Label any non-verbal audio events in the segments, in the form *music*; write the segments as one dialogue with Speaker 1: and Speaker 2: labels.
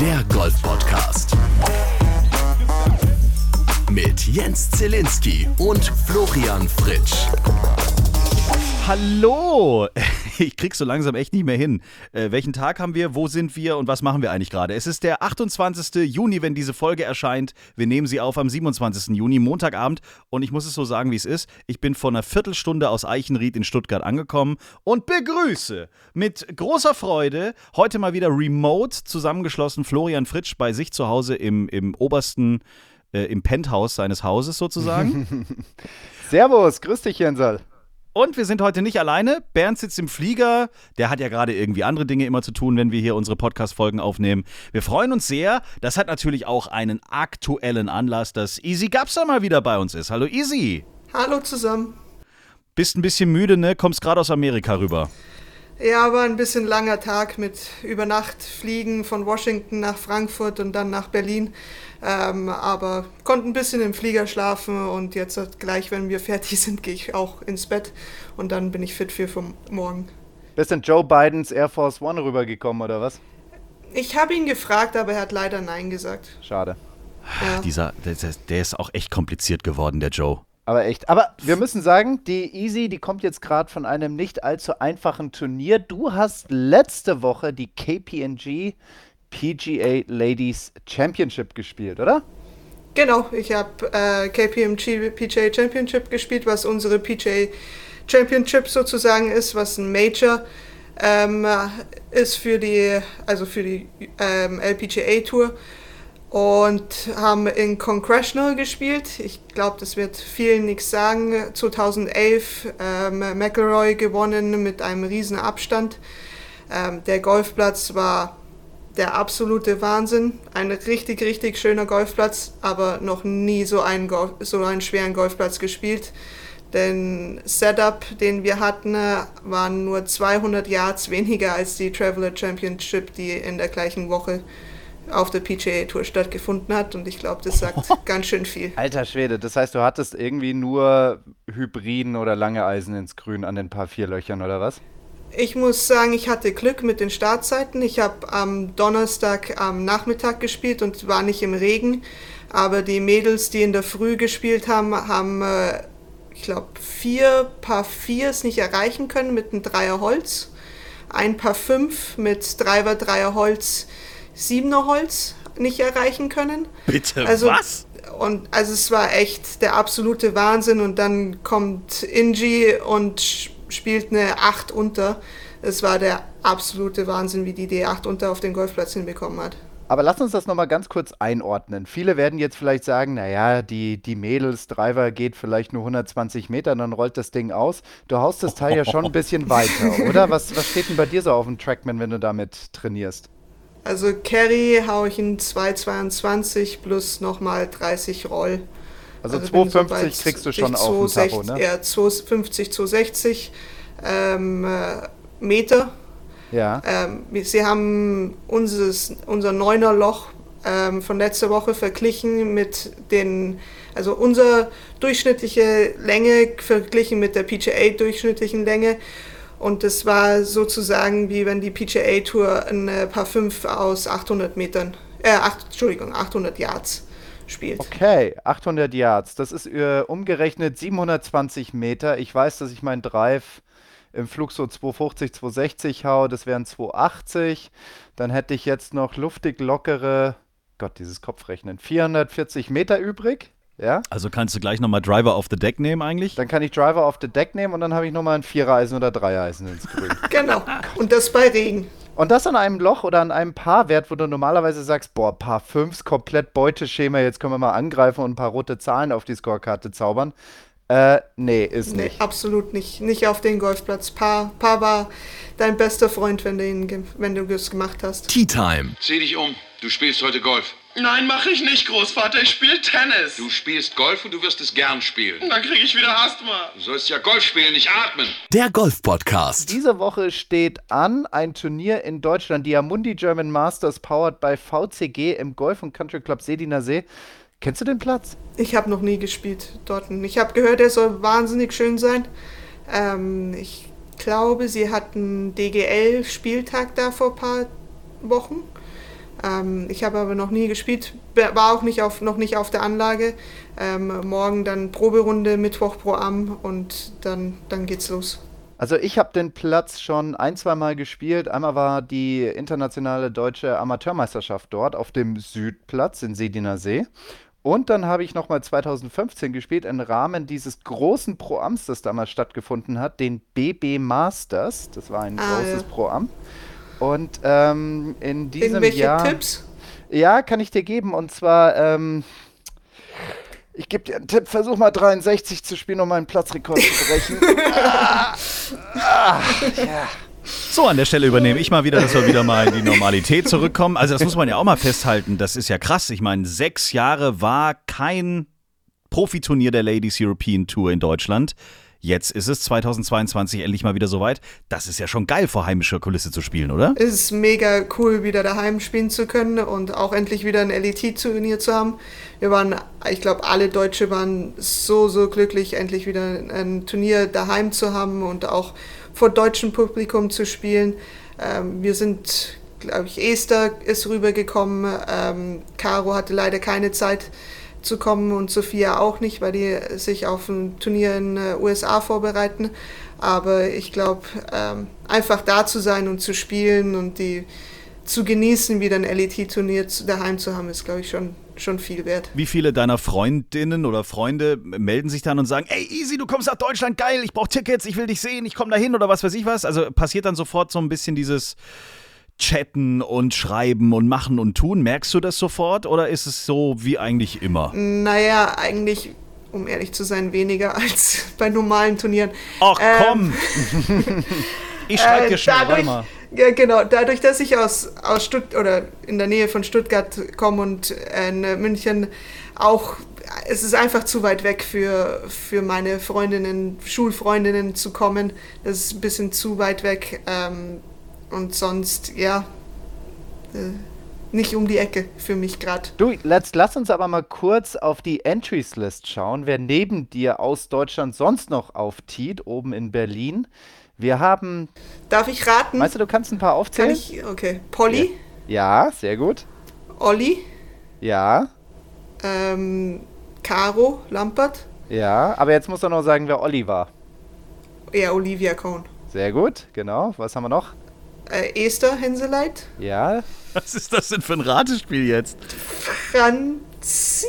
Speaker 1: Der Golf Podcast. Mit Jens Zielinski und Florian Fritsch.
Speaker 2: Hallo! *laughs* Ich krieg's so langsam echt nicht mehr hin. Äh, welchen Tag haben wir? Wo sind wir? Und was machen wir eigentlich gerade? Es ist der 28. Juni, wenn diese Folge erscheint. Wir nehmen sie auf am 27. Juni, Montagabend. Und ich muss es so sagen, wie es ist. Ich bin vor einer Viertelstunde aus Eichenried in Stuttgart angekommen und begrüße mit großer Freude heute mal wieder remote zusammengeschlossen Florian Fritsch bei sich zu Hause im, im obersten, äh, im Penthouse seines Hauses sozusagen. *laughs*
Speaker 3: Servus, grüß dich, Jensal.
Speaker 2: Und wir sind heute nicht alleine. Bernd sitzt im Flieger. Der hat ja gerade irgendwie andere Dinge immer zu tun, wenn wir hier unsere Podcast-Folgen aufnehmen. Wir freuen uns sehr. Das hat natürlich auch einen aktuellen Anlass, dass Easy Gapsa mal wieder bei uns ist. Hallo Easy.
Speaker 4: Hallo zusammen.
Speaker 2: Bist ein bisschen müde, ne? Kommst gerade aus Amerika rüber.
Speaker 4: Ja, war ein bisschen langer Tag mit über Nacht fliegen von Washington nach Frankfurt und dann nach Berlin. Ähm, aber konnte ein bisschen im Flieger schlafen und jetzt gleich, wenn wir *laughs* fertig sind, gehe ich auch ins Bett und dann bin ich fit für morgen.
Speaker 3: Bist denn Joe Bidens Air Force One rübergekommen oder was?
Speaker 4: Ich habe ihn gefragt, aber er hat leider Nein gesagt.
Speaker 3: Schade.
Speaker 2: Ja. Dieser, der, der ist auch echt kompliziert geworden, der Joe.
Speaker 3: Aber echt. Aber wir müssen sagen, die Easy, die kommt jetzt gerade von einem nicht allzu einfachen Turnier. Du hast letzte Woche die KPNG PGA Ladies Championship gespielt, oder?
Speaker 4: Genau, ich habe äh, KPMG PGA Championship gespielt, was unsere PGA Championship sozusagen ist, was ein Major ähm, ist für die, also für die ähm, LPGA Tour und haben in Congressional gespielt. Ich glaube, das wird vielen nichts sagen. 2011 ähm, McElroy gewonnen mit einem riesen Abstand. Ähm, der Golfplatz war der absolute Wahnsinn. Ein richtig, richtig schöner Golfplatz, aber noch nie so einen, Golf, so einen schweren Golfplatz gespielt. Den Setup, den wir hatten, waren nur 200 Yards weniger als die Traveler Championship, die in der gleichen Woche auf der PGA Tour stattgefunden hat und ich glaube, das sagt *laughs* ganz schön viel.
Speaker 3: Alter Schwede, das heißt, du hattest irgendwie nur Hybriden oder lange Eisen ins Grün an den paar vier Löchern oder was?
Speaker 4: Ich muss sagen, ich hatte Glück mit den Startzeiten. Ich habe am Donnerstag am Nachmittag gespielt und war nicht im Regen. Aber die Mädels, die in der Früh gespielt haben, haben, äh, ich glaube, vier Paar Viers nicht erreichen können mit einem Dreier Holz. Ein Paar Fünf mit Driver Dreier Holz Siebener Holz nicht erreichen können.
Speaker 2: Bitte,
Speaker 4: also,
Speaker 2: was?
Speaker 4: Und also es war echt der absolute Wahnsinn und dann kommt Inji und spielt eine 8 unter. Es war der absolute Wahnsinn, wie die die 8 unter auf den Golfplatz hinbekommen hat.
Speaker 3: Aber lass uns das nochmal ganz kurz einordnen. Viele werden jetzt vielleicht sagen, naja, die, die Mädels-Driver geht vielleicht nur 120 Meter, dann rollt das Ding aus. Du haust das Teil ja schon ein bisschen weiter, *laughs* oder? Was, was steht denn bei dir so auf dem Trackman, wenn du damit trainierst?
Speaker 4: Also Carry haue ich in 2,22 plus nochmal 30 Roll.
Speaker 3: Also, also 2,50 so kriegst du schon auf dem Tacho, ne?
Speaker 4: Ja, 2,50, 2,60 ähm, äh, Meter.
Speaker 3: Ja.
Speaker 4: Ähm, sie haben unseres, unser neuner Loch ähm, von letzter Woche verglichen mit den, also unsere durchschnittliche Länge verglichen mit der PGA durchschnittlichen Länge und das war sozusagen wie wenn die PGA Tour ein Paar 5 aus 800 Metern, äh, 8, Entschuldigung, 800 Yards spielt.
Speaker 3: Okay, 800 Yards. Das ist äh, umgerechnet 720 Meter. Ich weiß, dass ich meinen Drive im Flug so 250, 260 hau. Das wären 280. Dann hätte ich jetzt noch luftig lockere, Gott, dieses Kopfrechnen, 440 Meter übrig. Ja?
Speaker 2: Also kannst du gleich nochmal Driver off the Deck nehmen eigentlich?
Speaker 3: Dann kann ich Driver off the Deck nehmen und dann habe ich nochmal ein Vierereisen oder Dreieisen ins Grün. *laughs*
Speaker 4: genau. Und das bei Regen.
Speaker 3: Und das an einem Loch oder an einem Paarwert, wo du normalerweise sagst, boah, Paar 5, komplett Beuteschema, jetzt können wir mal angreifen und ein paar rote Zahlen auf die Scorekarte zaubern. Äh, nee, ist nee, nicht.
Speaker 4: absolut nicht. Nicht auf den Golfplatz. Paar, Paar war dein bester Freund, wenn du, ihn, wenn du es gemacht hast.
Speaker 1: Tea Time.
Speaker 5: Zieh dich um. Du spielst heute Golf.
Speaker 6: Nein, mache ich nicht, Großvater. Ich spiele Tennis.
Speaker 5: Du spielst Golf und du wirst es gern spielen.
Speaker 6: Dann kriege ich wieder Asthma.
Speaker 5: Du sollst ja Golf spielen, nicht atmen.
Speaker 1: Der Golf-Podcast.
Speaker 3: Diese Woche steht an ein Turnier in Deutschland, die Amundi German Masters, powered by VCG im Golf- und Country Club Sediner See. Kennst du den Platz?
Speaker 4: Ich habe noch nie gespielt dort. Ich habe gehört, er soll wahnsinnig schön sein. Ähm, ich glaube, sie hatten DGL-Spieltag da vor ein paar Wochen. Ähm, ich habe aber noch nie gespielt, war auch nicht auf, noch nicht auf der Anlage. Ähm, morgen dann Proberunde, Mittwoch Pro Am und dann, dann geht's los.
Speaker 3: Also ich habe den Platz schon ein, zwei Mal gespielt. Einmal war die internationale deutsche Amateurmeisterschaft dort auf dem Südplatz in Sediner See. Und dann habe ich nochmal 2015 gespielt im Rahmen dieses großen Pro-Ams, das damals stattgefunden hat, den BB Masters. Das war ein ah, großes ja. Pro-Am. Und ähm, in diesem
Speaker 4: Irgendwelche
Speaker 3: Jahr.
Speaker 4: Tipps?
Speaker 3: Ja, kann ich dir geben. Und zwar, ähm, ich gebe dir einen Tipp, versuch mal 63 zu spielen, um meinen Platzrekord zu brechen. ah, *laughs*
Speaker 2: ah. So, an der Stelle übernehme ich mal wieder, dass wir wieder mal in die Normalität zurückkommen. Also das muss man ja auch mal festhalten. Das ist ja krass. Ich meine, sechs Jahre war kein Profiturnier der Ladies European Tour in Deutschland. Jetzt ist es 2022 endlich mal wieder soweit. Das ist ja schon geil, vor heimischer Kulisse zu spielen, oder?
Speaker 4: Es ist mega cool, wieder daheim spielen zu können und auch endlich wieder ein LET-Turnier zu haben. Wir waren, ich glaube, alle Deutsche waren so, so glücklich, endlich wieder ein Turnier daheim zu haben und auch vor deutschem Publikum zu spielen. Ähm, wir sind, glaube ich, Esther ist rübergekommen. Ähm, Caro hatte leider keine Zeit zu kommen und Sophia auch nicht, weil die sich auf ein Turnier in den äh, USA vorbereiten. Aber ich glaube, ähm, einfach da zu sein und zu spielen und die zu genießen, wieder ein LET-Turnier daheim zu haben, ist, glaube ich, schon, schon viel wert.
Speaker 2: Wie viele deiner Freundinnen oder Freunde melden sich dann und sagen, ey, easy, du kommst nach Deutschland, geil, ich brauche Tickets, ich will dich sehen, ich komme dahin oder was weiß ich was? Also passiert dann sofort so ein bisschen dieses chatten und schreiben und machen und tun? Merkst du das sofort oder ist es so wie eigentlich immer?
Speaker 4: Naja, eigentlich, um ehrlich zu sein, weniger *laughs* als bei normalen Turnieren.
Speaker 2: Ach komm! Ähm, *laughs* ich schreibe dir äh, schnell, dadurch, warte mal.
Speaker 4: Ja, genau. Dadurch, dass ich aus, aus Stutt oder in der Nähe von Stuttgart komme und in München auch, es ist einfach zu weit weg für, für meine Freundinnen, Schulfreundinnen zu kommen. Das ist ein bisschen zu weit weg. Ähm, und sonst, ja, äh, nicht um die Ecke für mich gerade.
Speaker 3: Du, let's, lass uns aber mal kurz auf die Entries List schauen, wer neben dir aus Deutschland sonst noch auftiet, oben in Berlin. Wir haben.
Speaker 4: Darf ich raten?
Speaker 3: Meinst du, du kannst ein paar aufzählen?
Speaker 4: Kann ich? Okay. Polly?
Speaker 3: Ja, sehr gut.
Speaker 4: Olli?
Speaker 3: Ja.
Speaker 4: Ähm, Caro Lampert?
Speaker 3: Ja, aber jetzt muss er noch sagen, wer Olli war.
Speaker 4: Ja, Olivia Cohn.
Speaker 3: Sehr gut, genau. Was haben wir noch?
Speaker 4: Äh, Esther Henseleit.
Speaker 3: Ja.
Speaker 2: Was ist das denn für ein Ratespiel jetzt?
Speaker 4: Franzi?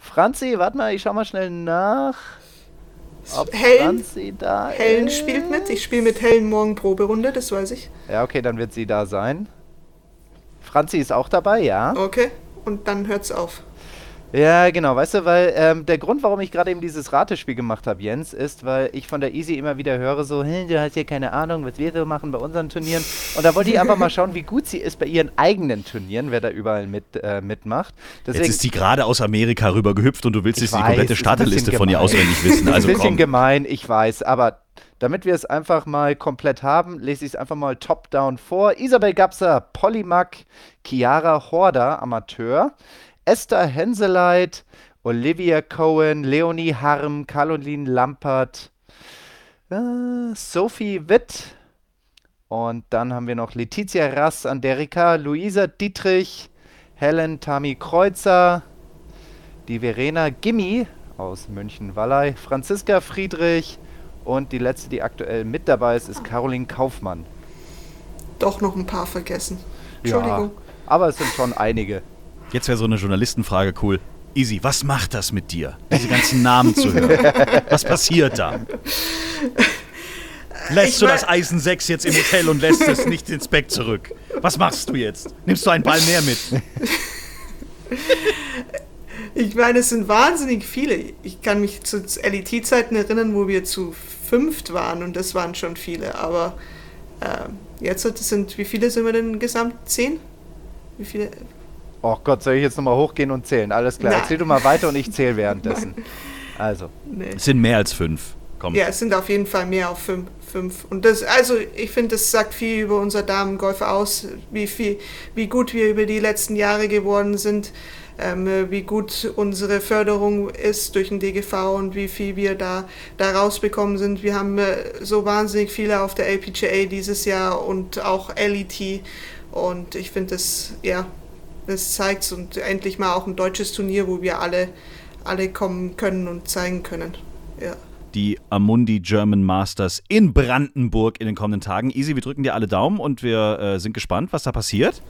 Speaker 3: Franzi, warte mal, ich schau mal schnell nach.
Speaker 4: Ob Helen, Franzi da Helen ist. spielt mit. Ich spiele mit Helen morgen Proberunde, das weiß ich.
Speaker 3: Ja, okay, dann wird sie da sein. Franzi ist auch dabei, ja.
Speaker 4: Okay, und dann hört's auf.
Speaker 3: Ja, genau, weißt du, weil ähm, der Grund, warum ich gerade eben dieses Ratespiel gemacht habe, Jens, ist, weil ich von der Easy immer wieder höre, so, hey, du hast hier keine Ahnung, was wir so machen bei unseren Turnieren. Und da wollte ich einfach mal *laughs* schauen, wie gut sie ist bei ihren eigenen Turnieren, wer da überall mit, äh, mitmacht.
Speaker 2: Deswegen, Jetzt ist sie gerade aus Amerika rüber gehüpft und du willst jetzt die komplette Starterliste von ihr auswendig *laughs* wissen. Also
Speaker 3: ein bisschen
Speaker 2: komm.
Speaker 3: gemein, ich weiß, aber damit wir es einfach mal komplett haben, lese ich es einfach mal top-down vor. Isabel Gapser, Polymac, Chiara Horder, Amateur. Esther Henseleit, Olivia Cohen, Leonie Harm, Caroline Lampert, äh, Sophie Witt und dann haben wir noch Letizia Rass, Anderika, Luisa Dietrich, Helen Tami Kreuzer, die Verena Gimmi aus München-Wallei, Franziska Friedrich und die letzte, die aktuell mit dabei ist, ist Caroline Kaufmann.
Speaker 4: Doch noch ein paar vergessen. Entschuldigung. Ja,
Speaker 3: aber es sind schon einige.
Speaker 2: Jetzt wäre so eine Journalistenfrage cool. Easy, was macht das mit dir, diese ganzen Namen zu hören? Was passiert da? *laughs* Lässt ich du das Eisen 6 jetzt im Hotel und lässt es nicht ins Bett zurück? Was machst du jetzt? Nimmst du einen Ball mehr mit? *laughs*
Speaker 4: Ich meine, es sind wahnsinnig viele. Ich kann mich zu LET-Zeiten erinnern, wo wir zu fünft waren und das waren schon viele. Aber äh, jetzt sind, wie viele sind wir denn gesamt? Zehn? Wie viele?
Speaker 3: Oh Gott, soll ich jetzt nochmal hochgehen und zählen? Alles klar, Nein. erzähl du mal weiter und ich zähle währenddessen. *laughs* Also.
Speaker 2: Nee. Es sind mehr als fünf.
Speaker 4: Komm. Ja, es sind auf jeden Fall mehr als fünf. fünf. Und das, also ich finde, das sagt viel über unser Damengolf aus, wie viel, wie gut wir über die letzten Jahre geworden sind, ähm, wie gut unsere Förderung ist durch den DGV und wie viel wir da, da rausbekommen sind. Wir haben äh, so wahnsinnig viele auf der LPGA dieses Jahr und auch LET Und ich finde das, ja, das zeigt und endlich mal auch ein deutsches Turnier, wo wir alle, alle kommen können und zeigen können. Ja.
Speaker 2: Die Amundi German Masters in Brandenburg in den kommenden Tagen. Easy, wir drücken dir alle Daumen und wir äh, sind gespannt, was da passiert.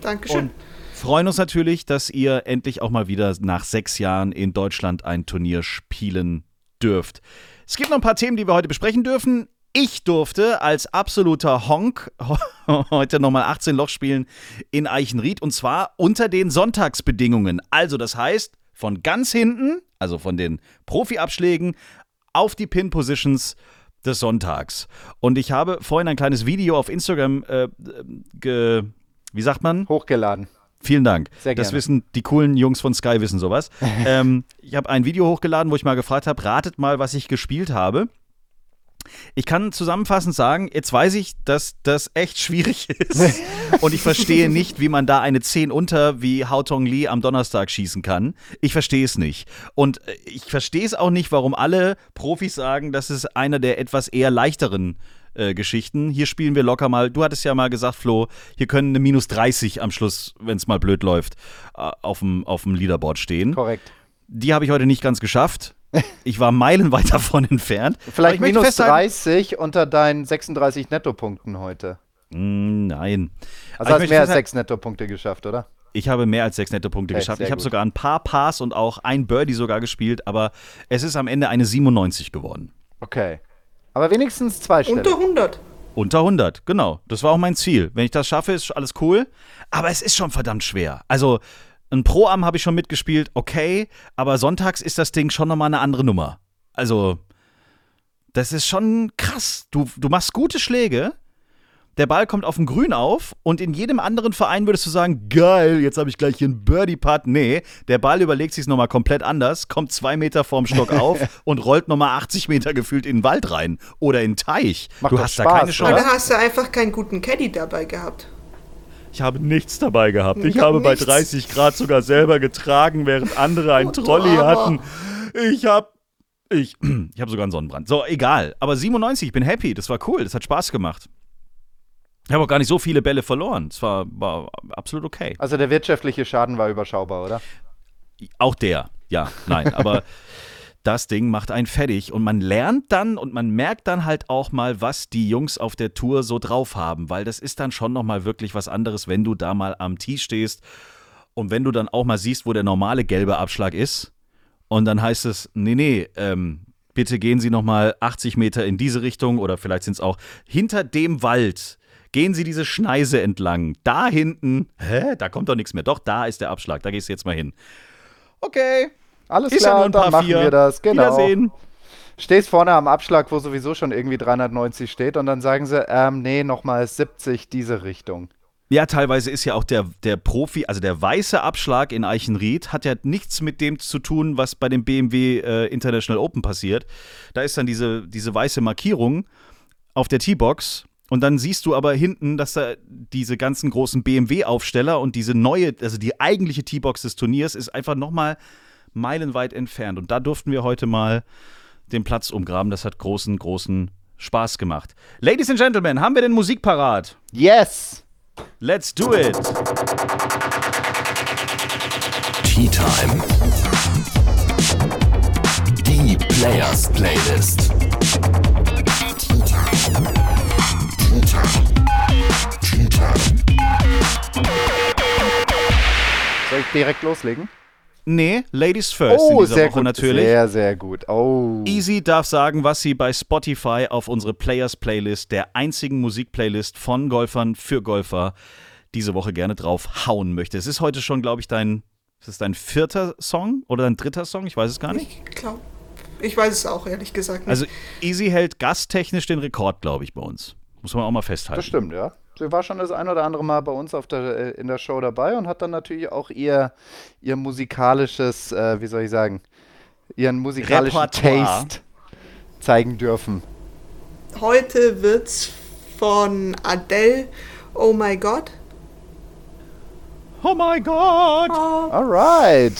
Speaker 4: Dankeschön.
Speaker 2: Und freuen uns natürlich, dass ihr endlich auch mal wieder nach sechs Jahren in Deutschland ein Turnier spielen dürft. Es gibt noch ein paar Themen, die wir heute besprechen dürfen. Ich durfte als absoluter Honk *laughs* heute nochmal 18 Loch spielen in Eichenried und zwar unter den Sonntagsbedingungen. Also das heißt, von ganz hinten, also von den Profi-Abschlägen, auf die Pin-Positions des Sonntags. Und ich habe vorhin ein kleines Video auf Instagram, äh, ge, wie sagt man?
Speaker 3: Hochgeladen.
Speaker 2: Vielen Dank.
Speaker 3: Sehr
Speaker 2: Das
Speaker 3: gerne.
Speaker 2: wissen die coolen Jungs von Sky wissen sowas. *laughs* ähm, ich habe ein Video hochgeladen, wo ich mal gefragt habe, ratet mal, was ich gespielt habe. Ich kann zusammenfassend sagen, jetzt weiß ich, dass das echt *laughs* schwierig ist. Und ich verstehe nicht, wie man da eine 10 unter wie Hao Tong Lee am Donnerstag schießen kann. Ich verstehe es nicht. Und äh, ich verstehe es auch nicht, warum alle Profis sagen, das ist einer der etwas eher leichteren äh, Geschichten. Hier spielen wir locker mal, du hattest ja mal gesagt, Flo, hier können eine minus 30 am Schluss, wenn es mal blöd läuft, äh, auf dem auf dem Leaderboard stehen.
Speaker 3: Korrekt.
Speaker 2: Die habe ich heute nicht ganz geschafft. Ich war meilenweit *laughs* davon entfernt.
Speaker 3: Vielleicht minus
Speaker 2: festhalten-
Speaker 3: 30 unter deinen 36 Nettopunkten heute.
Speaker 2: Mm, Nein.
Speaker 3: Also
Speaker 2: Aber
Speaker 3: hast
Speaker 2: ich möchte
Speaker 3: mehr als sechs Nettopunkte geschafft, oder?
Speaker 2: Ich habe mehr als sechs nette Punkte
Speaker 3: Okay,
Speaker 2: geschafft. Ich habe sogar ein paar Pars und auch ein Birdie sogar gespielt, aber es ist am Ende eine 97 geworden.
Speaker 3: Okay. Aber wenigstens zwei
Speaker 4: Unter
Speaker 3: Stellen.
Speaker 4: 100.
Speaker 2: Unter 100, genau. Das war auch mein Ziel. Wenn ich das schaffe, ist alles cool. Aber es ist schon verdammt schwer. Also, ein Pro-Am habe ich schon mitgespielt, okay. Aber sonntags ist das Ding schon nochmal eine andere Nummer. Also, das ist schon krass. Du, du machst gute Schläge. Der Ball kommt auf dem Grün auf und in jedem anderen Verein würdest du sagen, geil, jetzt habe ich gleich hier einen Birdie-Putt. Nee, der Ball überlegt sich nochmal komplett anders, kommt zwei Meter vorm Stock *laughs* auf und rollt nochmal 80 Meter gefühlt in den Wald rein oder in den Teich.
Speaker 3: Macht
Speaker 2: du hast da
Speaker 3: Spaß,
Speaker 2: keine
Speaker 3: oder?
Speaker 2: Chance.
Speaker 4: Oder hast du einfach keinen guten Caddy dabei gehabt?
Speaker 2: Ich habe nichts dabei gehabt. Ich
Speaker 4: Ja,
Speaker 2: habe bei
Speaker 4: nichts.
Speaker 2: 30 Grad sogar selber getragen, während andere ein
Speaker 4: Oh,
Speaker 2: Trolley hatten. Ich habe ich, *clears throat* ich habe sogar einen Sonnenbrand. So, egal. Aber 97, ich bin happy. Das war cool. Das hat Spaß gemacht. Ich habe auch gar nicht so viele Bälle verloren. Es war, war absolut okay.
Speaker 3: Also der wirtschaftliche Schaden war überschaubar, oder?
Speaker 2: Auch der, ja, nein, aber *laughs* das Ding macht einen fertig und man lernt dann und man merkt dann halt auch mal, was die Jungs auf der Tour so drauf haben, weil das ist dann schon nochmal wirklich was anderes, wenn du da mal am Tee stehst und wenn du dann auch mal siehst, wo der normale gelbe Abschlag ist und dann heißt es, nee, nee, ähm, bitte gehen Sie nochmal 80 Meter in diese Richtung oder vielleicht sind es auch hinter dem Wald. Gehen Sie diese Schneise entlang. Da hinten, hä, da kommt doch nichts mehr. Doch, da ist der Abschlag. Da gehst du jetzt mal hin. Okay.
Speaker 3: Alles
Speaker 2: Ist ja
Speaker 3: klar,
Speaker 2: nur ein
Speaker 3: dann
Speaker 2: paar
Speaker 3: machen
Speaker 2: vier.
Speaker 3: wir das. Genau.
Speaker 2: Wiedersehen.
Speaker 3: Stehst vorne am Abschlag, wo sowieso schon irgendwie 390 steht und dann sagen sie, ähm, nee, nochmal 70 diese Richtung.
Speaker 2: Ja, teilweise ist ja auch der, der Profi, also der weiße Abschlag in Eichenried, hat ja nichts mit dem zu tun, was bei dem BMW äh, International Open passiert. Da ist dann diese, diese weiße Markierung auf der T-Box und dann siehst du aber hinten, dass da diese ganzen großen BMW-Aufsteller und diese neue, also die eigentliche T-Box des Turniers ist einfach nochmal meilenweit entfernt. Und da durften wir heute mal den Platz umgraben. Das hat großen, großen Spaß gemacht. Ladies and Gentlemen, haben wir denn Musik parat?
Speaker 3: Yes!
Speaker 2: Let's do it!
Speaker 1: Tea Time. Die Players Playlist.
Speaker 3: Soll ich direkt loslegen?
Speaker 2: Nee, Ladies First in
Speaker 3: Oh,
Speaker 2: dieser
Speaker 3: sehr
Speaker 2: Woche
Speaker 3: gut.
Speaker 2: natürlich.
Speaker 3: Sehr, sehr gut. Oh.
Speaker 2: Easy darf sagen, was sie bei Spotify auf unsere Players Playlist, der einzigen Musikplaylist von Golfern für Golfer, diese Woche gerne drauf hauen möchte. Es ist heute schon, glaube ich, dein, ist es dein vierter Song oder dein dritter Song? Ich weiß es gar nicht.
Speaker 4: Ich glaube, ich weiß es auch ehrlich gesagt nicht.
Speaker 2: Also Easy hält gasttechnisch den Rekord, glaube ich, bei uns. Muss man auch mal festhalten.
Speaker 3: Das stimmt, ja. Sie war schon das ein oder andere Mal bei uns auf der, äh, in der Show dabei und hat dann natürlich auch ihr, ihr musikalisches, äh, wie soll ich sagen, ihren musikalischen
Speaker 2: Repertoire.
Speaker 3: Taste zeigen dürfen.
Speaker 4: Heute wird's von Adele, Oh My God.
Speaker 2: Oh mein Gott!
Speaker 3: Alright.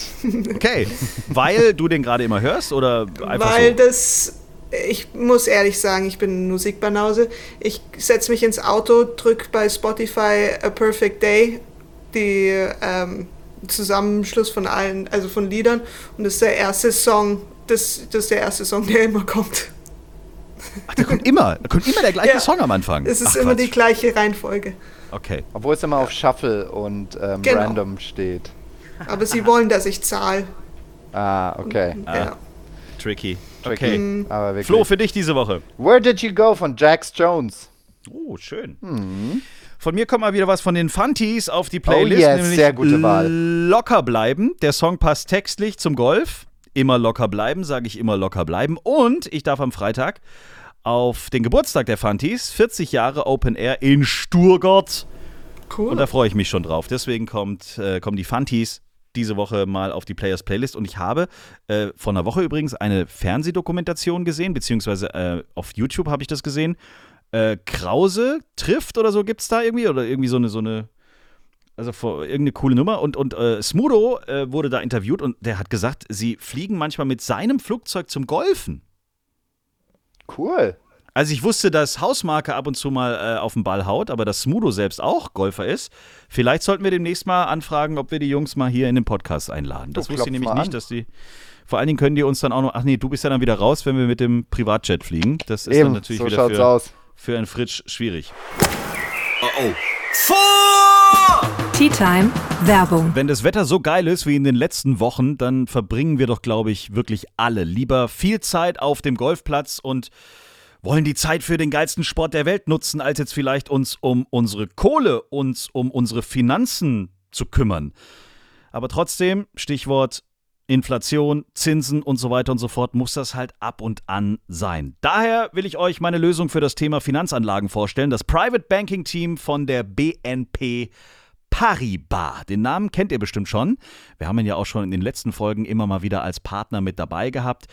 Speaker 2: Okay, weil du den gerade immer hörst oder einfach
Speaker 4: weil
Speaker 2: so?
Speaker 4: das ich muss ehrlich sagen, ich bin ein Musikbanause. Ich setze mich ins Auto, drücke bei Spotify A Perfect Day, die ähm, Zusammenschluss von allen, also von Liedern, und das ist der erste Song, das, das ist der erste Song, der immer kommt.
Speaker 2: Ach, da kommt immer, da kommt immer der gleiche
Speaker 4: Ja.
Speaker 2: Song am Anfang.
Speaker 4: Es ist
Speaker 2: Ach,
Speaker 4: immer
Speaker 2: Quatsch.
Speaker 4: die gleiche Reihenfolge.
Speaker 2: Okay.
Speaker 3: Obwohl es immer auf Shuffle und ähm,
Speaker 4: Genau.
Speaker 3: Random steht.
Speaker 4: Aber sie wollen, dass ich zahle.
Speaker 3: Ah, okay.
Speaker 4: Ja.
Speaker 2: Tricky.
Speaker 3: Tricky.
Speaker 2: Okay.
Speaker 3: Aber wirklich.
Speaker 2: Flo, für dich diese Woche.
Speaker 3: Where Did You Go von Jax Jones.
Speaker 2: Oh, schön. Von mir kommt mal wieder was von den Funties auf die Playlist.
Speaker 3: Oh yes,
Speaker 2: nämlich
Speaker 3: sehr gute Wahl.
Speaker 2: Locker bleiben. Der Song passt textlich zum Golf. Immer locker bleiben, sage ich immer locker bleiben. Und ich darf am Freitag auf den Geburtstag der Funties, 40 Jahre Open Air in Sturgott.
Speaker 4: Cool.
Speaker 2: Und da freue ich mich schon drauf. Deswegen kommt, äh, kommen die Funties diese Woche mal auf die Players Playlist. Und ich habe äh, vor einer Woche übrigens eine Fernsehdokumentation gesehen, beziehungsweise äh, auf YouTube habe ich das gesehen. Äh, Krause trifft oder so gibt es da irgendwie oder irgendwie so eine, so eine, also vor, irgendeine coole Nummer. Und, und äh, Smudo äh, wurde da interviewt und der hat gesagt, sie fliegen manchmal mit seinem Flugzeug zum Golfen.
Speaker 3: Cool.
Speaker 2: Also ich wusste, dass Hausmarke ab und zu mal äh, auf den Ball haut, aber dass Smudo selbst auch Golfer ist. Vielleicht sollten wir demnächst mal anfragen, ob wir die Jungs mal hier in den Podcast einladen. Das
Speaker 3: Du,
Speaker 2: wusste ich nämlich nicht,
Speaker 3: an.
Speaker 2: dass die. Vor allen Dingen können die uns dann auch noch. Ach nee, du bist ja dann wieder raus, wenn wir mit dem Privatjet fliegen. Das ist dann
Speaker 3: Eben,
Speaker 2: natürlich
Speaker 3: so
Speaker 2: wieder für,
Speaker 3: aus.
Speaker 2: für einen Fritsch schwierig.
Speaker 7: Tea Time Werbung.
Speaker 2: Wenn das Wetter so geil ist wie in den letzten Wochen, dann verbringen wir doch, glaube ich, wirklich alle lieber viel Zeit auf dem Golfplatz und wollen die Zeit für den geilsten Sport der Welt nutzen, als jetzt vielleicht uns um unsere Kohle, uns um unsere Finanzen zu kümmern. Aber trotzdem, Stichwort Inflation, Zinsen und so weiter und so fort, muss das halt ab und an sein. Daher will ich euch meine Lösung für das Thema Finanzanlagen vorstellen. Das Private Banking Team von der BNP Paribas. Den Namen kennt ihr bestimmt schon. Wir haben ihn ja auch schon in den letzten Folgen immer mal wieder als Partner mit dabei gehabt.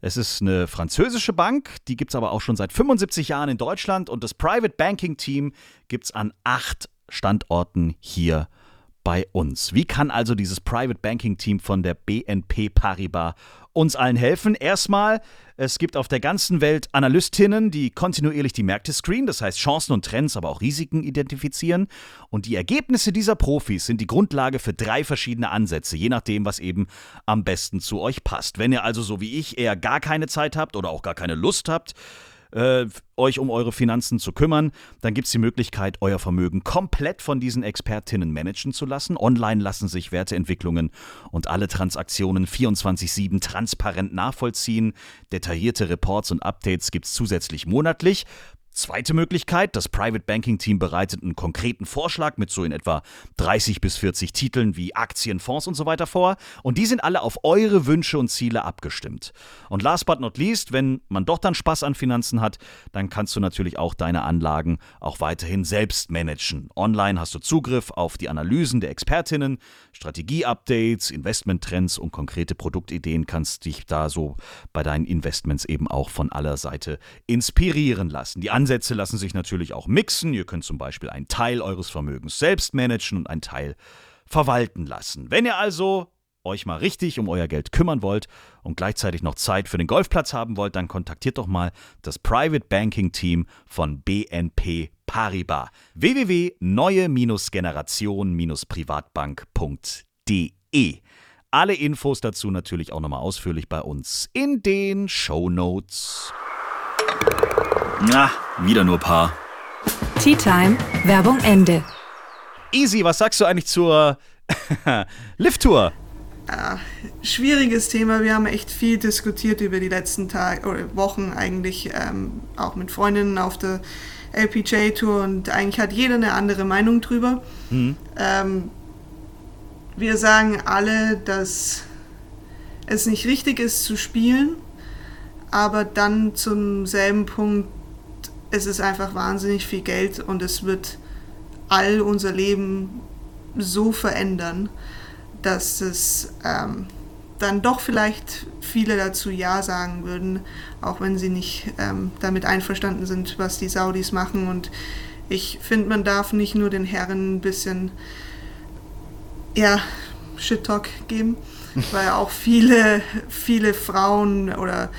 Speaker 2: Es ist eine französische Bank, die gibt es aber auch schon seit 75 Jahren in Deutschland und das Private Banking Team gibt es an acht Standorten hier bei uns. Wie kann also dieses Private Banking Team von der BNP Paribas uns allen helfen? Erstmal, es gibt auf der ganzen Welt Analystinnen, die kontinuierlich die Märkte screenen, das heißt Chancen und Trends, aber auch Risiken identifizieren. Und die Ergebnisse dieser Profis sind die Grundlage für drei verschiedene Ansätze, je nachdem, was eben am besten zu euch passt. Wenn ihr also so wie ich eher gar keine Zeit habt oder auch gar keine Lust habt, äh, euch um eure Finanzen zu kümmern, dann gibt es die Möglichkeit, euer Vermögen komplett von diesen Expertinnen managen zu lassen. Online lassen sich Werteentwicklungen und alle Transaktionen 24-7 transparent nachvollziehen. Detaillierte Reports und Updates gibt es zusätzlich monatlich. Zweite Möglichkeit, das Private Banking Team bereitet einen konkreten Vorschlag mit so in etwa 30 bis 40 Titeln wie Aktien, Fonds und so weiter vor. Und die sind alle auf eure Wünsche und Ziele abgestimmt. Und last but not least, wenn man doch dann Spaß an Finanzen hat, dann kannst du natürlich auch deine Anlagen auch weiterhin selbst managen. Online hast du Zugriff auf die Analysen der Expertinnen, Strategie-Updates, Investmenttrends und konkrete Produktideen, kannst dich da so bei deinen Investments eben auch von aller Seite inspirieren lassen. Die Ansätze lassen sich natürlich auch mixen. Ihr könnt zum Beispiel einen Teil eures Vermögens selbst managen und einen Teil verwalten lassen. Wenn ihr also euch mal richtig um euer Geld kümmern wollt und gleichzeitig noch Zeit für den Golfplatz haben wollt, dann kontaktiert doch mal das Private Banking Team von BNP Paribas. www.neue-generation-privatbank.de Alle Infos dazu natürlich auch nochmal ausführlich bei uns in den Show Notes. Na, wieder nur Paar.
Speaker 7: Tea Time Werbung Ende.
Speaker 2: Easy, was sagst du eigentlich zur *laughs* Lift-Tour?
Speaker 4: schwieriges Thema. Wir haben echt viel diskutiert über die letzten Tage oder Wochen eigentlich, ähm, auch mit Freundinnen auf der LPGA Tour und eigentlich hat jeder eine andere Meinung drüber. Ähm, wir sagen alle, dass es nicht richtig ist zu spielen, aber dann zum selben Punkt, es ist einfach wahnsinnig viel Geld und es wird all unser Leben so verändern, dass es ähm, dann doch vielleicht viele dazu Ja sagen würden, auch wenn sie nicht ähm, damit einverstanden sind, was die Saudis machen. Und ich finde, man darf nicht nur den Herren ein bisschen ja, Shit-Talk geben, *laughs* weil auch viele, viele Frauen oder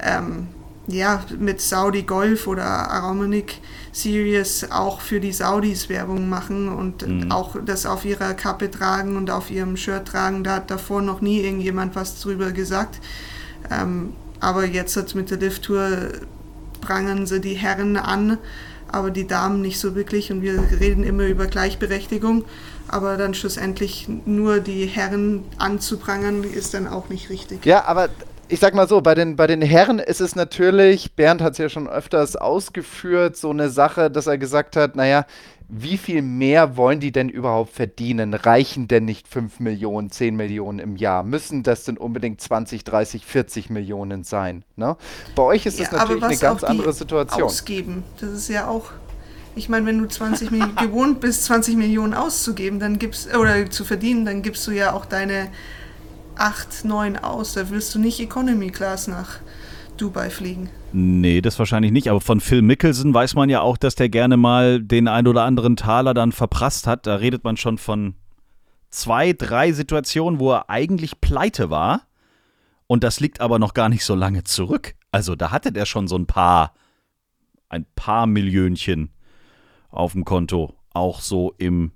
Speaker 4: ähm, ja, mit Saudi Golf oder Aromanic Series auch für die Saudis Werbung machen und
Speaker 2: Mhm.
Speaker 4: auch das auf ihrer Kappe tragen und auf ihrem Shirt tragen. Da hat davor noch nie irgendjemand was drüber gesagt. Ähm, aber jetzt hat mit der Lift Tour prangern sie die Herren an, aber die Damen nicht so wirklich. Und wir reden immer über Gleichberechtigung. Aber dann schlussendlich nur die Herren anzuprangern, ist dann auch nicht richtig.
Speaker 3: Ja, aber ich sag mal so, bei den, bei den Herren ist es natürlich, Bernd hat es ja schon öfters ausgeführt, so eine Sache, dass er gesagt hat, naja, wie viel mehr wollen die denn überhaupt verdienen? Reichen denn nicht 5 Millionen, 10 Millionen im Jahr? Müssen das denn unbedingt 20, 30, 40 Millionen sein? Ne? Bei euch ist das
Speaker 4: Ja,
Speaker 3: natürlich eine ganz andere Situation.
Speaker 4: Ausgeben, das ist ja auch. Ich meine, wenn du 20 Millionen *laughs* gewohnt bist, 20 Millionen auszugeben, dann gibst oder zu verdienen, dann gibst du ja auch deine 8, 9 aus. Da willst du nicht Economy Class nach Dubai fliegen.
Speaker 2: Nee, das wahrscheinlich nicht. Aber von Phil Mickelson weiß man ja auch, dass der gerne mal den ein oder anderen Taler dann verprasst hat. Da redet man schon von zwei, drei Situationen, wo er eigentlich pleite war. Und das liegt aber noch gar nicht so lange zurück. Also da hatte der schon so ein paar, ein paar Millionchen auf dem Konto. Auch so im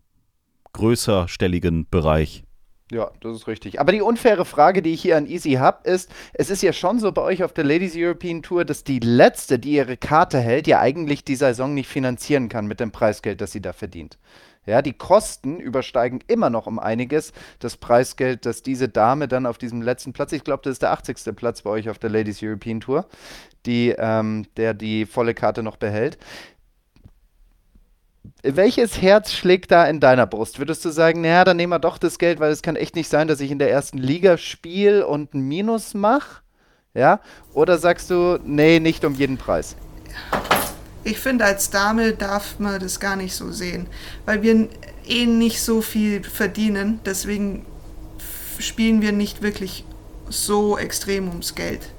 Speaker 2: größerstelligen Bereich.
Speaker 3: Ja, das ist richtig. Aber die unfaire Frage, die ich hier an Easy habe, ist, es ist ja schon so bei euch auf der Ladies European Tour, dass die letzte, die ihre Karte hält, ja eigentlich die Saison nicht finanzieren kann mit dem Preisgeld, das sie da verdient. Ja, die Kosten übersteigen immer noch um einiges das Preisgeld, das diese Dame dann auf diesem letzten Platz, ich glaube, das ist der 80. Platz bei euch auf der Ladies European Tour, die, ähm, der die volle Karte noch behält. Welches Herz schlägt da in deiner Brust? Würdest du sagen, naja, dann nehmen wir doch das Geld, weil es kann echt nicht sein, dass ich in der ersten Liga spiele und ein Minus mache? Ja? Oder sagst du, nee, nicht um jeden Preis?
Speaker 4: Ich finde, als Dame darf man das gar nicht so sehen, weil wir eh nicht so viel verdienen. Deswegen spielen wir nicht wirklich so extrem ums Geld.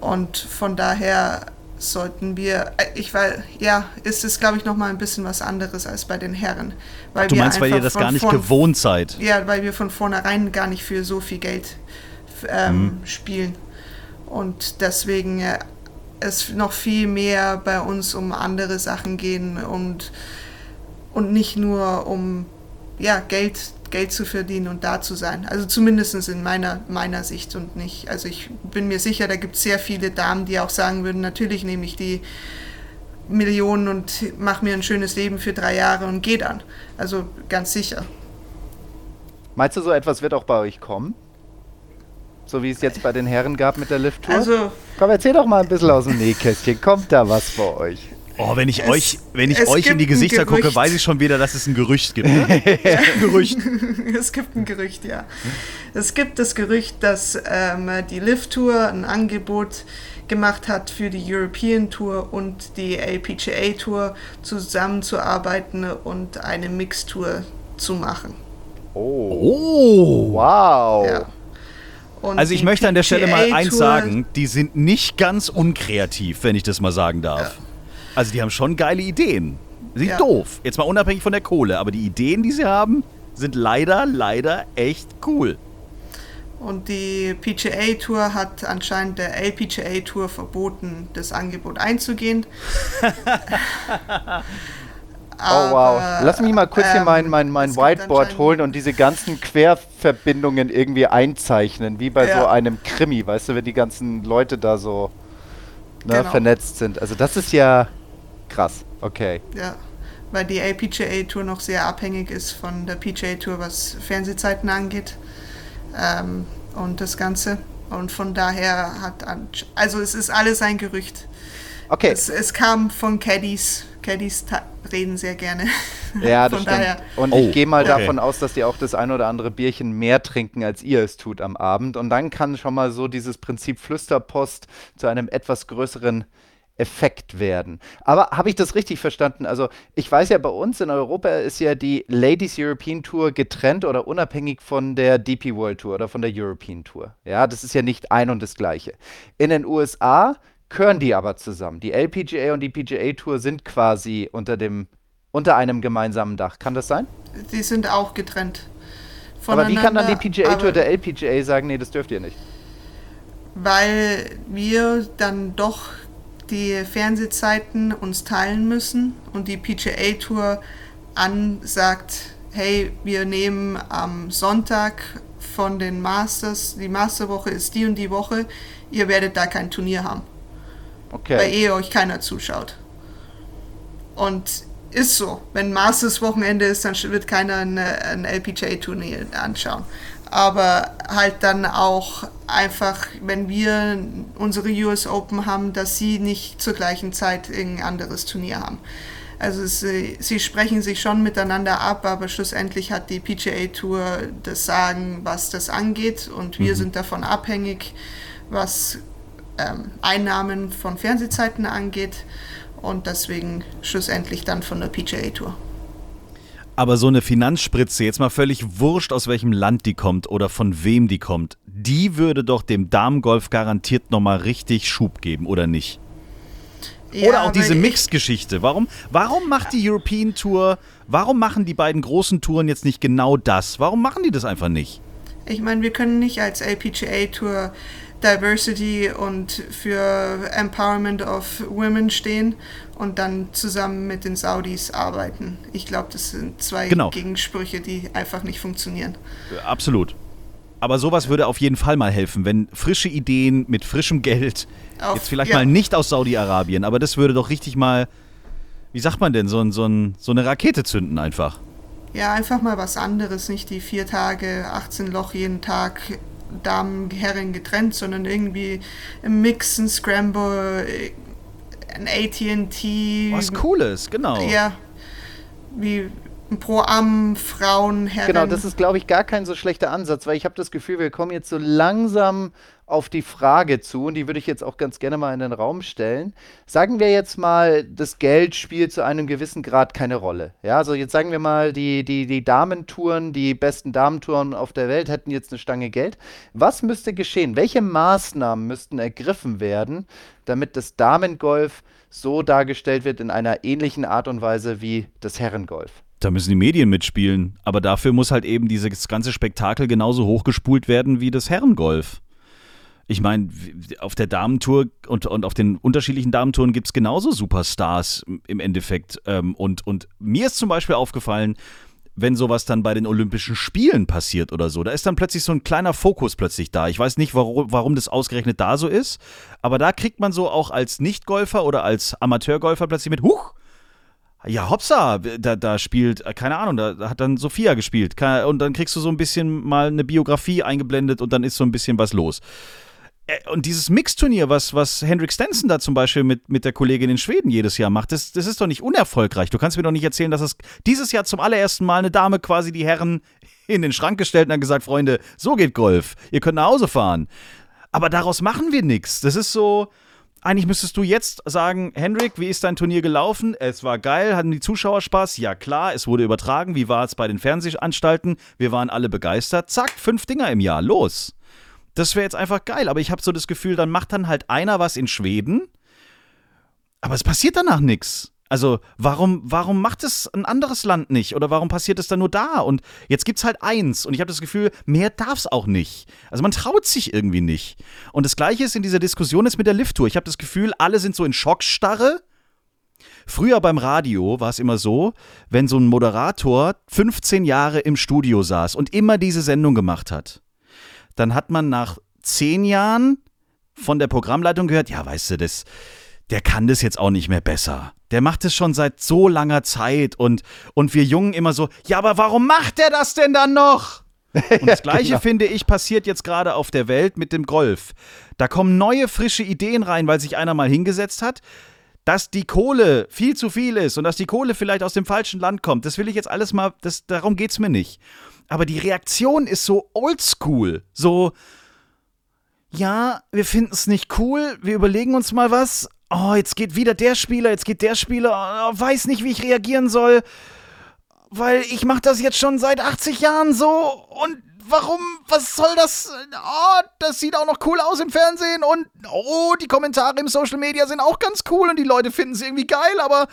Speaker 4: Und von daher sollten wir, äh, ich weiß, ja, ist es, glaube ich, noch mal ein bisschen was anderes als bei den Herren. Weil
Speaker 2: Du
Speaker 4: wir
Speaker 2: meinst, weil ihr das gar nicht
Speaker 4: vorn-
Speaker 2: gewohnt seid?
Speaker 4: ja, weil wir von vornherein gar nicht für so viel Geld ähm,
Speaker 2: Mhm.
Speaker 4: spielen. Und deswegen äh, es noch viel mehr bei uns um andere Sachen gehen und, und nicht nur um ja, Geld, Geld zu verdienen und da zu sein. Also zumindest in meiner, meiner Sicht und nicht. Also ich bin mir sicher, da gibt es sehr viele Damen, die auch sagen würden, natürlich nehme ich die Millionen und mache mir ein schönes Leben für drei Jahre und gehe dann. Also ganz sicher.
Speaker 3: Meinst du, so etwas wird auch bei euch kommen? So wie es jetzt bei den Herren gab mit der Lift-Tour?
Speaker 4: Also
Speaker 3: Komm, erzähl doch mal ein bisschen aus dem Nähkästchen. Kommt da was bei euch?
Speaker 2: Oh, wenn ich
Speaker 4: Es-
Speaker 2: euch, wenn ich euch in die Gesichter gucke, weiß ich schon wieder, dass es ein Gerücht gibt. Ne? *laughs* ein Gerücht. *laughs*
Speaker 4: Es gibt ein Gerücht, ja. Es gibt das Gerücht, dass ähm, die Lift Tour ein Angebot gemacht hat für die European Tour und die LPGA Tour zusammenzuarbeiten und eine Mixtour zu machen.
Speaker 2: Oh.
Speaker 3: Wow.
Speaker 4: Ja. Und
Speaker 2: Also ich möchte an der Stelle mal eins sagen, die sind nicht ganz unkreativ, wenn ich das mal sagen darf. Also die haben schon geile Ideen. Sind
Speaker 4: Ja.
Speaker 2: doof, jetzt mal unabhängig von der Kohle, aber die Ideen, die sie haben, sind leider, leider echt cool.
Speaker 4: Und die PGA Tour hat anscheinend der LPGA Tour verboten, das Angebot einzugehen. *laughs*
Speaker 3: Oh wow. Lass mich mal kurz hier
Speaker 4: ähm,
Speaker 3: mein, mein, mein
Speaker 4: gibt
Speaker 3: Whiteboard holen und diese ganzen Querverbindungen irgendwie einzeichnen, wie bei so
Speaker 4: Ja.
Speaker 3: einem Krimi, weißt du, wenn die ganzen Leute da so ne,
Speaker 4: Genau.
Speaker 3: vernetzt sind. Also das ist ja krass. Okay.
Speaker 4: Ja, weil die LPGA Tour noch sehr abhängig ist von der PGA Tour, was Fernsehzeiten angeht ähm, und das Ganze. Und von daher hat, also es ist alles ein Gerücht.
Speaker 3: Okay.
Speaker 4: Es, es kam von Caddies. Caddies reden sehr gerne.
Speaker 3: Ja, das *laughs*
Speaker 4: von
Speaker 3: stimmt.
Speaker 4: daher.
Speaker 3: Und
Speaker 2: Oh,
Speaker 3: ich gehe mal
Speaker 2: okay.
Speaker 3: davon aus, dass die auch das ein oder andere Bierchen mehr trinken, als ihr es tut am Abend. Und dann kann schon mal so dieses Prinzip Flüsterpost zu einem etwas größeren Effekt werden. Aber habe ich das richtig verstanden? Also ich weiß ja, bei uns in Europa ist ja die Ladies European Tour getrennt oder unabhängig von der DP World Tour oder von der European Tour. Ja, das ist ja nicht ein und das gleiche. In den USA gehören die aber zusammen. Die LPGA und die PGA Tour sind quasi unter dem unter einem gemeinsamen Dach. Kann das sein?
Speaker 4: Die sind auch getrennt.
Speaker 3: Aber wie kann dann die PGA Tour der LPGA sagen, nee, das dürft ihr nicht?
Speaker 4: weil wir dann doch die Fernsehzeiten uns teilen müssen und die PGA Tour ansagt, hey, wir nehmen am Sonntag von den Masters, die Masterwoche ist die und die Woche, ihr werdet da kein Turnier haben.
Speaker 3: Okay.
Speaker 4: Weil eh euch keiner zuschaut. Und ist so. Wenn Masters Wochenende ist, dann wird keiner ein, ein LPGA-Turnier anschauen. Aber halt dann auch einfach, wenn wir unsere US Open haben, dass sie nicht zur gleichen Zeit irgendein anderes Turnier haben. Also sie, sie sprechen sich schon miteinander ab, aber schlussendlich hat die PGA Tour das Sagen, was das angeht. Und wir
Speaker 2: Mhm.
Speaker 4: sind davon abhängig, was ähm, Einnahmen von Fernsehzeiten angeht. Und deswegen schlussendlich dann von der PGA Tour.
Speaker 2: Aber so eine Finanzspritze, jetzt mal völlig wurscht, aus welchem Land die kommt oder von wem die kommt, die würde doch dem Damengolf garantiert nochmal richtig Schub geben, oder nicht?
Speaker 4: Ja,
Speaker 2: Oder auch diese
Speaker 4: ich-
Speaker 2: Mixed-Geschichte. Warum, warum macht die European Tour, warum machen die beiden großen Touren jetzt nicht genau das? Warum machen die das einfach nicht?
Speaker 4: Ich meine, wir können nicht als LPGA Tour Diversity und für Empowerment of Women stehen und dann zusammen mit den Saudis arbeiten. Ich glaube, das sind zwei
Speaker 2: Genau.
Speaker 4: Gegensprüche, die einfach nicht funktionieren.
Speaker 2: Äh, Absolut. Aber sowas würde auf jeden Fall mal helfen, wenn frische Ideen mit frischem Geld,
Speaker 4: Auf-
Speaker 2: jetzt vielleicht
Speaker 4: ja.
Speaker 2: mal nicht aus Saudi-Arabien, aber das würde doch richtig mal, wie sagt man denn, so, so, so eine Rakete zünden einfach.
Speaker 4: Ja, einfach mal was anderes, nicht die vier Tage, 18 Loch jeden Tag, Damen, Herren getrennt, sondern irgendwie ein Mix, ein Scramble, ein AT&T.
Speaker 2: Was Cooles, genau.
Speaker 4: Ja, wie ein Pro-Am, Frauen, Herren.
Speaker 3: Genau, das ist, glaube ich, gar kein so schlechter Ansatz, weil ich habe das Gefühl, wir kommen jetzt so langsam auf die Frage zu und die würde ich jetzt auch ganz gerne mal in den Raum stellen. Sagen wir jetzt mal, das Geld spielt zu einem gewissen Grad keine Rolle. Ja, also jetzt sagen wir mal, die, die, die Damentouren, die besten Damentouren auf der Welt hätten jetzt eine Stange Geld. Was müsste geschehen? Welche Maßnahmen müssten ergriffen werden, damit das Damengolf so dargestellt wird in einer ähnlichen Art und Weise wie das Herrengolf?
Speaker 2: Da müssen die Medien mitspielen. Aber dafür muss halt eben dieses ganze Spektakel genauso hochgespult werden wie das Herrengolf. Ich meine, auf der Damentour und, und auf den unterschiedlichen Damentouren gibt es genauso Superstars im Endeffekt. Ähm, Und, und mir ist zum Beispiel aufgefallen, wenn sowas dann bei den Olympischen Spielen passiert oder so, da ist dann plötzlich so ein kleiner Fokus plötzlich da. Ich weiß nicht, warum, warum das ausgerechnet da so ist, aber da kriegt man so auch als Nicht-Golfer oder als Amateurgolfer plötzlich mit, huch, ja, Hopsa, da, da spielt, äh, keine Ahnung, da, hat dann Sophia gespielt. Und dann kriegst du so ein bisschen mal eine Biografie eingeblendet und dann ist so ein bisschen was los. Äh, Und dieses Mixturnier, was, was Hendrik Stenson da zum Beispiel mit, mit der Kollegin in Schweden jedes Jahr macht, das, das ist doch nicht unerfolgreich. Du kannst mir doch nicht erzählen, dass es dieses Jahr zum allerersten Mal eine Dame quasi die Herren in den Schrank gestellt und hat gesagt, Freunde, so geht Golf. Ihr könnt nach Hause fahren. Aber daraus machen wir nichts. Das ist so, eigentlich müsstest du jetzt sagen, Hendrik, wie ist dein Turnier gelaufen? Es war geil, hatten die Zuschauer Spaß? Ja klar, es wurde übertragen. Wie war es bei den Fernsehanstalten? Wir waren alle begeistert. Zack, fünf Dinger im Jahr, los. Das wäre jetzt einfach geil, aber ich habe so das Gefühl, dann macht dann halt einer was in Schweden, aber es passiert danach nichts. Also, warum, warum macht es ein anderes Land nicht? Oder warum passiert es dann nur da? Und jetzt gibt es halt eins. Und ich habe das Gefühl, mehr darf es auch nicht. Also, man traut sich irgendwie nicht. Und das Gleiche ist in dieser Diskussion jetzt mit der Lift-Tour. Ich habe das Gefühl, alle sind so in Schockstarre. Früher beim Radio war es immer so, wenn so ein Moderator 15 Jahre im Studio saß und immer diese Sendung gemacht hat, dann hat man nach 10 Jahren von der Programmleitung gehört, ja, weißt du, das, der kann das jetzt auch nicht mehr besser. Der macht es schon seit so langer Zeit und, und wir Jungen immer so, ja, aber warum macht der das denn dann noch? *laughs* Und das Gleiche,
Speaker 3: genau.
Speaker 2: finde ich, passiert jetzt gerade auf der Welt mit dem Golf. Da kommen neue, frische Ideen rein, weil sich einer mal hingesetzt hat, dass die Kohle viel zu viel ist und dass die Kohle vielleicht aus dem falschen Land kommt. Das will ich jetzt alles mal, das, darum geht es mir nicht. Aber die Reaktion ist so oldschool. So, ja, wir finden es nicht cool, wir überlegen uns mal was. Oh, jetzt geht wieder der Spieler, jetzt geht der Spieler, oh, weiß nicht, wie ich reagieren soll, weil ich mache das jetzt schon seit 80 Jahren so und warum, was soll das? Oh, das sieht auch noch cool aus im Fernsehen und oh, die Kommentare im Social Media sind auch ganz cool und die Leute finden es irgendwie geil, aber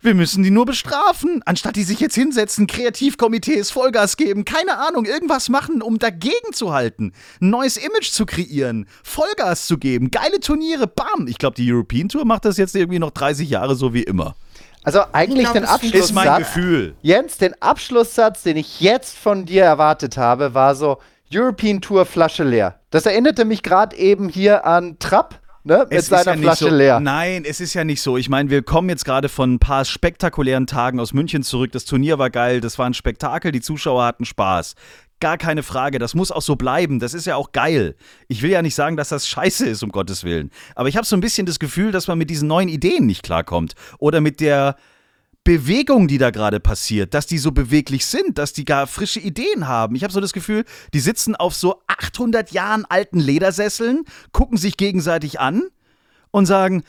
Speaker 2: wir müssen die nur bestrafen, anstatt die sich jetzt hinsetzen, Kreativkomitees Vollgas geben, keine Ahnung, irgendwas machen, um dagegen zu halten, ein neues Image zu kreieren, Vollgas zu geben, geile Turniere, bam. Ich glaube, die European Tour macht das jetzt irgendwie noch 30 Jahre so wie immer.
Speaker 3: Also eigentlich
Speaker 4: glaub,
Speaker 3: den
Speaker 4: das
Speaker 3: Abschlusssatz.
Speaker 2: Ist mein Gefühl.
Speaker 3: Jens, den Abschlusssatz, den ich jetzt von dir erwartet habe, war so European Tour Flasche leer. Das erinnerte mich gerade eben hier an Trapp, ne? Mit
Speaker 2: Es
Speaker 3: seiner
Speaker 2: ja
Speaker 3: Flasche
Speaker 2: so,
Speaker 3: leer.
Speaker 2: Nein, es ist ja nicht so. Ich meine, wir kommen jetzt gerade von ein paar spektakulären Tagen aus München zurück. Das Turnier war geil, das war ein Spektakel, die Zuschauer hatten Spaß. Gar keine Frage, das muss auch so bleiben. Das ist ja auch geil. Ich will ja nicht sagen, dass das scheiße ist, um Gottes Willen. Aber ich habe so ein bisschen das Gefühl, dass man mit diesen neuen Ideen nicht klarkommt. Oder mit der Bewegung, die da gerade passiert, dass die so beweglich sind, dass die gar frische Ideen haben. Ich habe so das Gefühl, die sitzen auf so 800 Jahren alten Ledersesseln, gucken sich gegenseitig an und sagen,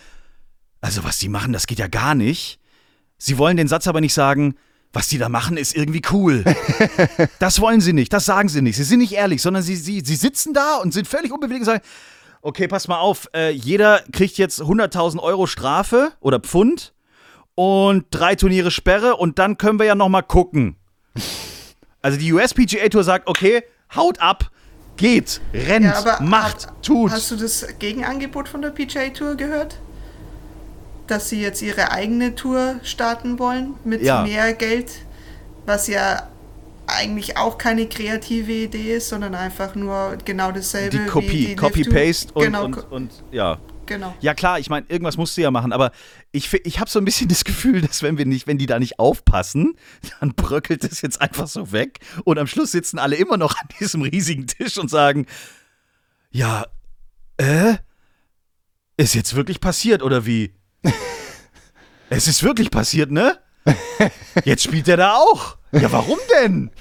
Speaker 2: also was die machen, das geht ja gar nicht. Sie wollen den Satz aber nicht sagen, was die da machen, ist irgendwie cool. *laughs* das wollen sie nicht, das sagen sie nicht. Sie sind nicht ehrlich, sondern sie, sie, sie sitzen da und sind völlig unbeweglich und sagen, okay, pass mal auf, äh, jeder kriegt jetzt 100.000 Euro Strafe oder Pfund und drei Turniere Sperre und dann können wir ja noch mal gucken. Also die USPGA Tour sagt, okay, haut ab, geht, rennt,
Speaker 4: Ja, aber
Speaker 2: macht,
Speaker 4: hat-
Speaker 2: tut.
Speaker 4: Hast du das Gegenangebot von der PGA Tour gehört? Dass sie jetzt ihre eigene Tour starten wollen mit
Speaker 2: Ja.
Speaker 4: mehr Geld, was ja eigentlich auch keine kreative Idee ist, sondern einfach nur genau dasselbe
Speaker 2: die
Speaker 4: wie
Speaker 2: Kopie,
Speaker 4: die
Speaker 2: Copy-Paste und,
Speaker 4: genau,
Speaker 2: und, und ja.
Speaker 4: genau.
Speaker 2: Ja klar, ich meine, irgendwas musst du ja machen, aber ich, ich habe so ein bisschen *laughs* das Gefühl, dass wenn wir nicht, wenn die da nicht aufpassen, dann *laughs* bröckelt es jetzt einfach so weg und am Schluss sitzen alle immer noch an diesem riesigen Tisch und sagen, ja, äh, ist jetzt wirklich passiert oder wie? *laughs* es ist wirklich passiert, ne? *laughs* Jetzt spielt er da auch. Ja, warum denn?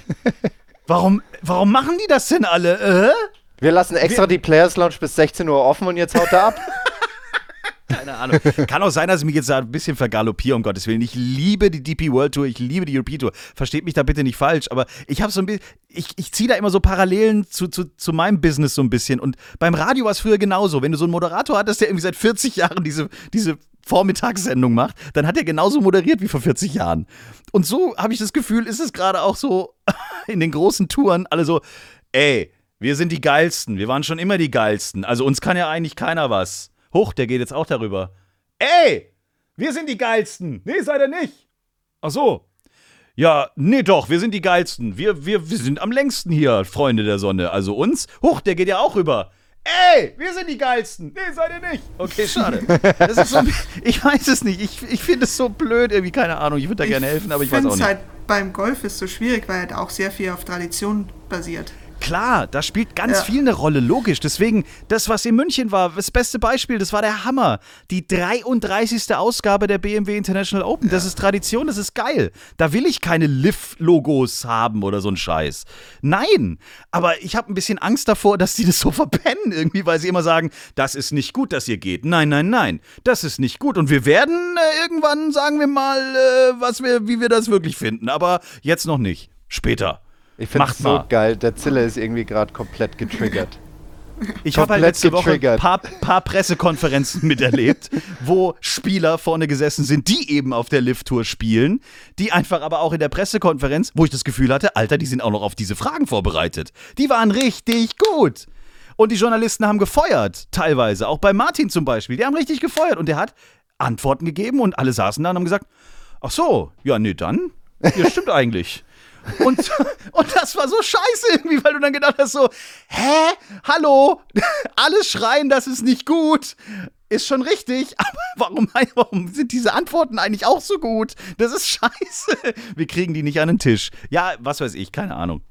Speaker 2: Warum, warum machen die das denn alle? Äh?
Speaker 3: Wir lassen extra die Players Lounge bis 16 Uhr offen und jetzt haut er ab. *laughs*
Speaker 2: Keine Ahnung. Kann auch sein, dass ich mich jetzt da ein bisschen vergaloppiere, um Gottes Willen. Ich liebe die DP World Tour, ich liebe die European Tour. Versteht mich da bitte nicht falsch, aber ich habe so ein bisschen, ich, ich ziehe da immer so Parallelen zu, zu, zu meinem Business so ein bisschen. Und beim Radio war es früher genauso. Wenn du so einen Moderator hattest, der irgendwie seit 40 Jahren diese, diese Vormittagssendung macht, dann hat er genauso moderiert wie vor 40 Jahren. Und so habe ich das Gefühl, ist es gerade auch so *laughs* in den großen Touren, alle so, ey, wir sind die Geilsten, wir waren schon immer die Geilsten. Also uns kann ja eigentlich keiner was. Hoch, der geht jetzt auch darüber. Ey, wir sind die Geilsten. Nee, seid ihr nicht. Ach so. Ja, nee, doch, wir sind die Geilsten. Wir, wir, wir sind am längsten hier, Freunde der Sonne. Also uns. Hoch, der geht ja auch rüber. Ey, wir sind die Geilsten. Nee, seid ihr nicht. Okay, schade. *laughs* Das ist so, *laughs* ich weiß es nicht. Ich, ich finde es so blöd, irgendwie, keine Ahnung. Ich würde da gerne helfen, aber ich weiß auch nicht.
Speaker 4: halt beim Golf ist so schwierig, weil halt auch sehr viel auf Tradition basiert.
Speaker 2: Klar, da spielt ganz
Speaker 4: Ja.
Speaker 2: viel eine Rolle, logisch. Deswegen, das, was in München war, das beste Beispiel, das war der Hammer. Die 33. Ausgabe der BMW International Open. Das ist Tradition, das ist geil. Da will ich keine Liv-Logos haben oder so ein Scheiß. Nein, aber ich habe ein bisschen Angst davor, dass die das so *laughs* verpennen irgendwie, weil sie immer sagen, das ist nicht gut, dass ihr geht. Nein, nein, nein, das ist nicht gut. Und wir werden äh, irgendwann, sagen wir mal, äh, was wir, wie wir das wirklich finden. Aber jetzt noch nicht. Später.
Speaker 3: Ich finde es so geil. Der Zille ist irgendwie gerade komplett getriggert. *laughs*
Speaker 2: Ich habe halt letzte Woche ein paar, paar Pressekonferenzen *laughs* miterlebt, wo Spieler vorne gesessen sind, die eben auf der Lift-Tour spielen, die einfach aber auch in der Pressekonferenz, wo ich das Gefühl hatte, Alter, die sind auch noch auf diese Fragen vorbereitet. Die waren richtig gut. Und die Journalisten haben gefeuert, teilweise. Auch bei Martin zum Beispiel. Die haben richtig gefeuert. Und der hat Antworten gegeben und alle saßen da und haben gesagt, ach so, ja, nee, dann. Ja, stimmt *laughs* eigentlich. Und, *laughs* und das war so scheiße irgendwie, weil du dann gedacht hast so, hä? Hallo? *laughs* Alle schreien, das ist nicht gut. Ist schon richtig, *laughs* aber warum, warum sind diese Antworten eigentlich auch so gut? Das ist scheiße. Wir kriegen die nicht an den Tisch. Ja, was weiß ich, keine Ahnung.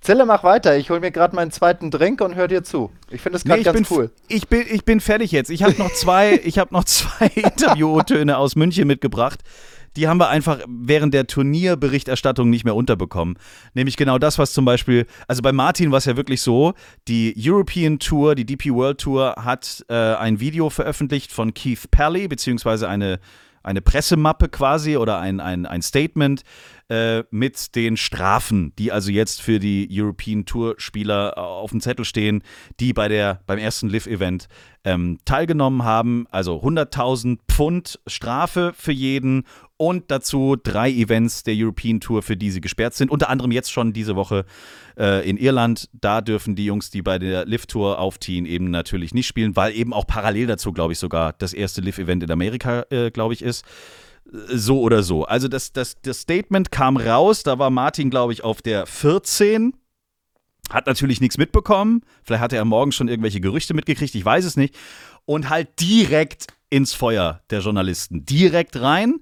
Speaker 3: Zille, mach weiter. Ich hole mir gerade meinen zweiten Drink und hör dir zu. Ich finde es gerade
Speaker 2: ich
Speaker 3: ganz
Speaker 2: bin,
Speaker 3: cool.
Speaker 2: Ich bin, ich bin fertig jetzt. Ich habe noch zwei, ich habe noch zwei Interviewtöne aus München mitgebracht. Die haben wir einfach während der Turnierberichterstattung nicht mehr unterbekommen. Nämlich genau das, was zum Beispiel, also bei Martin war es ja wirklich so, die European Tour, die DP World Tour hat äh, ein Video veröffentlicht von Keith Pally, beziehungsweise eine, eine Pressemappe quasi oder ein, ein, ein Statement, äh, mit den Strafen, die also jetzt für die European Tour Spieler auf dem Zettel stehen, die bei der, beim ersten Live-Event ähm, teilgenommen haben. Also 100.000 Pfund Strafe für jeden und dazu drei Events der European Tour, für die sie gesperrt sind. Unter anderem jetzt schon diese Woche äh, in Irland. Da dürfen die Jungs, die bei der Live Tour aufziehen, eben natürlich nicht spielen, weil eben auch parallel dazu, glaube ich, sogar das erste Live-Event in Amerika, äh, glaube ich, ist so oder so. Also das, das, das Statement kam raus, da war Martin, glaube ich, auf der 14. Hat natürlich nichts mitbekommen. Vielleicht hatte er morgen schon irgendwelche Gerüchte mitgekriegt, ich weiß es nicht. Und halt direkt ins Feuer der Journalisten. Direkt rein.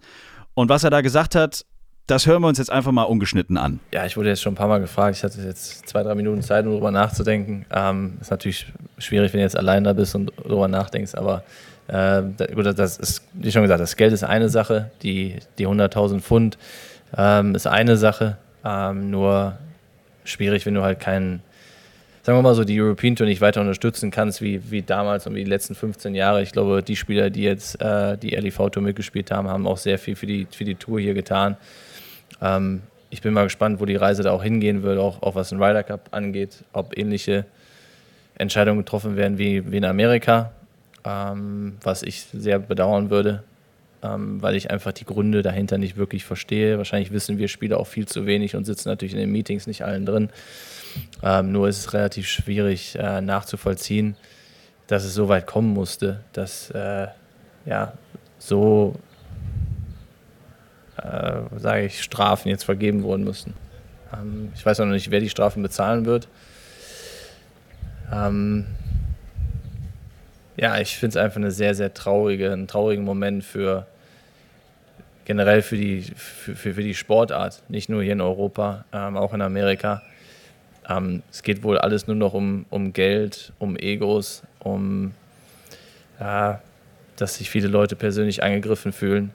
Speaker 2: Und was er da gesagt hat, das hören wir uns jetzt einfach mal ungeschnitten an.
Speaker 8: Ja, ich wurde jetzt schon ein paar Mal gefragt. Ich hatte jetzt zwei, drei Minuten Zeit, um darüber nachzudenken. Ähm, ist natürlich schwierig, wenn du jetzt allein da bist und darüber nachdenkst, aber äh, das ist, wie schon gesagt, das Geld ist eine Sache, die, die 100.000 Pfund ähm, ist eine Sache, ähm, nur schwierig, wenn du halt keinen, sagen wir mal so, die European Tour nicht weiter unterstützen kannst, wie, wie damals und wie die letzten 15 Jahre. Ich glaube, die Spieler, die jetzt äh, die LIV Tour mitgespielt haben, haben auch sehr viel für die, für die Tour hier getan. Ähm, ich bin mal gespannt, wo die Reise da auch hingehen wird, auch, auch was den Ryder Cup angeht, ob ähnliche Entscheidungen getroffen werden wie, wie in Amerika ähm, was ich sehr bedauern würde, ähm, weil ich einfach die Gründe dahinter nicht wirklich verstehe. Wahrscheinlich wissen wir Spieler auch viel zu wenig und sitzen natürlich in den Meetings nicht allen drin. Ähm, nur ist es relativ schwierig äh, nachzuvollziehen, dass es so weit kommen musste, dass äh, ja so äh, sage ich Strafen jetzt vergeben worden müssen. Ähm, ich weiß auch noch nicht, wer die Strafen bezahlen wird. Ähm, ja, ich finde es einfach eine sehr, sehr traurige, einen traurigen Moment für generell für die, für, für, für die Sportart, nicht nur hier in Europa, ähm, auch in Amerika. Ähm, es geht wohl alles nur noch um, um Geld, um Egos, um ja, dass sich viele Leute persönlich angegriffen fühlen.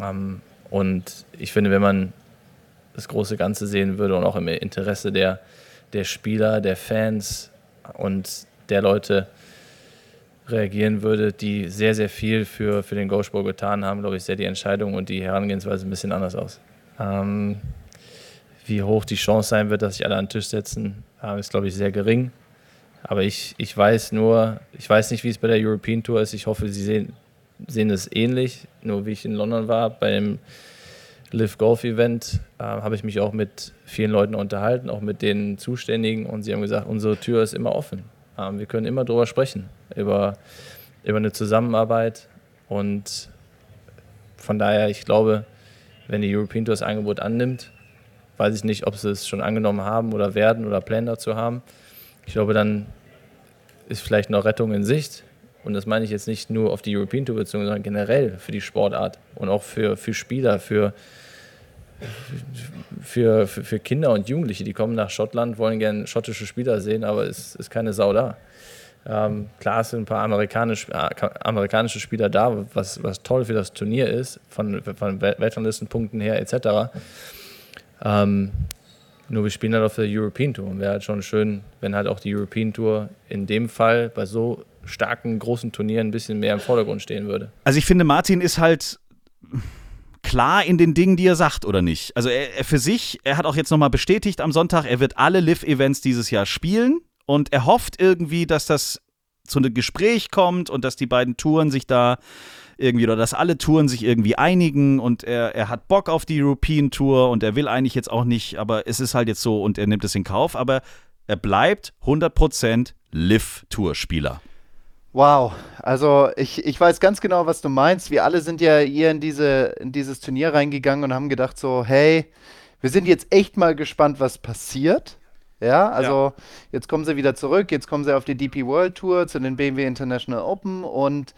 Speaker 8: Ähm, und ich finde, wenn man das große Ganze sehen würde und auch im Interesse der, der Spieler, der Fans und der Leute, reagieren würde, die sehr, sehr viel für, für den Go-Sport getan haben, glaube ich, sehr die Entscheidung und die Herangehensweise ein bisschen anders aus. Ähm, wie hoch die Chance sein wird, dass sich alle an den Tisch setzen, äh, ist, glaube ich, sehr gering. Aber ich, ich weiß nur, ich weiß nicht, wie es bei der European Tour ist. Ich hoffe, Sie sehen, sehen es ähnlich. Nur wie ich in London war, beim Live Golf Event, äh, habe ich mich auch mit vielen Leuten unterhalten, auch mit den Zuständigen. Und sie haben gesagt, unsere Tür ist immer offen. Ähm, wir können immer darüber sprechen, über, über eine Zusammenarbeit. Und von daher, ich glaube, wenn die European Tour das Angebot annimmt, weiß ich nicht, ob sie es schon angenommen haben oder werden oder Pläne dazu haben. Ich glaube, dann ist vielleicht noch Rettung in Sicht. Und das meine ich jetzt nicht nur auf die European Tour bezogen, sondern generell für die Sportart und auch für, für Spieler, für, für, für, Kinder und Jugendliche, die kommen nach Schottland, wollen gerne schottische Spieler sehen, aber es ist keine Sau da. Ähm, klar, sind ein paar amerikanisch, äh, amerikanische Spieler da, was, was toll für das Turnier ist, von, von Weltranglistenpunkten her etc. Ähm, nur wir spielen halt auf der European Tour und wäre halt schon schön, wenn halt auch die European Tour in dem Fall bei so starken, großen Turnieren ein bisschen mehr im Vordergrund stehen würde.
Speaker 2: Also ich finde, Martin ist halt klar in den Dingen, die er sagt, oder nicht? Also er, er für sich, er hat auch jetzt nochmal bestätigt am Sonntag, er wird alle Live-Events dieses Jahr spielen und er hofft irgendwie, dass das zu einem Gespräch kommt und dass die beiden Touren sich da irgendwie oder dass alle Touren sich irgendwie einigen und er, er hat Bock auf die European Tour und er will eigentlich jetzt auch nicht, aber es ist halt jetzt so und er nimmt es in Kauf, aber er bleibt 100% Live-Tour-Spieler.
Speaker 3: Wow, also ich, ich weiß ganz genau, was du meinst. Wir alle sind ja hier in, diese, in dieses Turnier reingegangen und haben gedacht so, hey, wir sind jetzt echt mal gespannt, was passiert. Ja, also ja. jetzt kommen sie wieder zurück, jetzt kommen sie auf die DP World Tour zu den BMW International Open und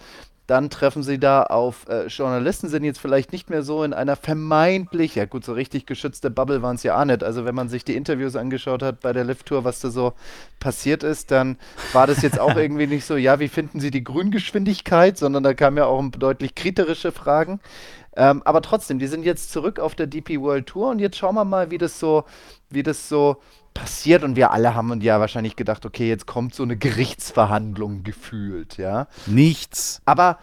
Speaker 3: dann treffen sie da auf äh, Journalisten, sind jetzt vielleicht nicht mehr so in einer vermeintlich, ja gut, so richtig geschützte Bubble waren es ja auch nicht. Also wenn man sich die Interviews angeschaut hat bei der Lift-Tour, was da so passiert ist, dann war das jetzt auch *laughs* irgendwie nicht so, ja, wie finden Sie die Grüngeschwindigkeit, sondern da kamen ja auch deutlich kritische Fragen. Ähm, aber trotzdem, die sind jetzt zurück auf der DP World Tour und jetzt schauen wir mal, wie das so, wie das so passiert und wir alle haben ja wahrscheinlich gedacht, okay, jetzt kommt so eine Gerichtsverhandlung gefühlt, ja.
Speaker 2: Nichts.
Speaker 3: Aber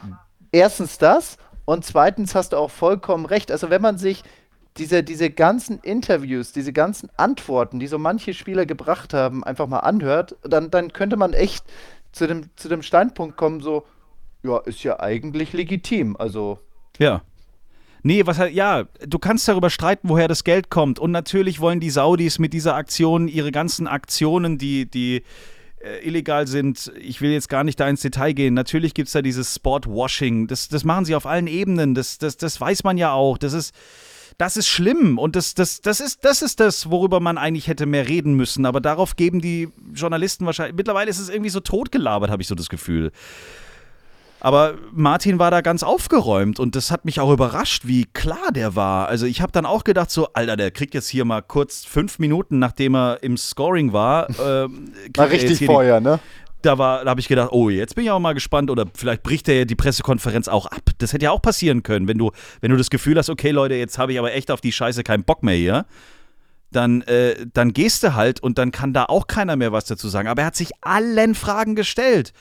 Speaker 3: erstens das und zweitens hast du auch vollkommen recht. Also wenn man sich diese, diese ganzen Interviews, diese ganzen Antworten, die so manche Spieler gebracht haben, einfach mal anhört, dann, dann könnte man echt zu dem, zu dem Standpunkt kommen, so, ja, ist ja eigentlich legitim. Also.
Speaker 2: Ja. Nee, was halt, ja, du kannst darüber streiten, woher das Geld kommt. Und natürlich wollen die Saudis mit dieser Aktion ihre ganzen Aktionen, die, die äh, illegal sind, ich will jetzt gar nicht da ins Detail gehen. Natürlich gibt es da dieses Sportwashing. Das, das machen sie auf allen Ebenen. Das, das, das weiß man ja auch. Das ist. Das ist schlimm und das, das, das, ist, das ist das, worüber man eigentlich hätte mehr reden müssen. Aber darauf geben die Journalisten wahrscheinlich. Mittlerweile ist es irgendwie so totgelabert, habe ich so das Gefühl. Aber Martin war da ganz aufgeräumt und das hat mich auch überrascht, wie klar der war. Also ich habe dann auch gedacht, so, Alter, der kriegt jetzt hier mal kurz fünf Minuten, nachdem er im Scoring war. Ähm,
Speaker 3: war richtig vorher, ne?
Speaker 2: Da, war, da habe ich gedacht, oh, jetzt bin ich auch mal gespannt oder vielleicht bricht er ja die Pressekonferenz auch ab. Das hätte ja auch passieren können, wenn du, wenn du das Gefühl hast, okay, Leute, jetzt habe ich aber echt auf die Scheiße keinen Bock mehr hier. Dann, äh, dann gehst du halt und dann kann da auch keiner mehr was dazu sagen. Aber er hat sich allen Fragen gestellt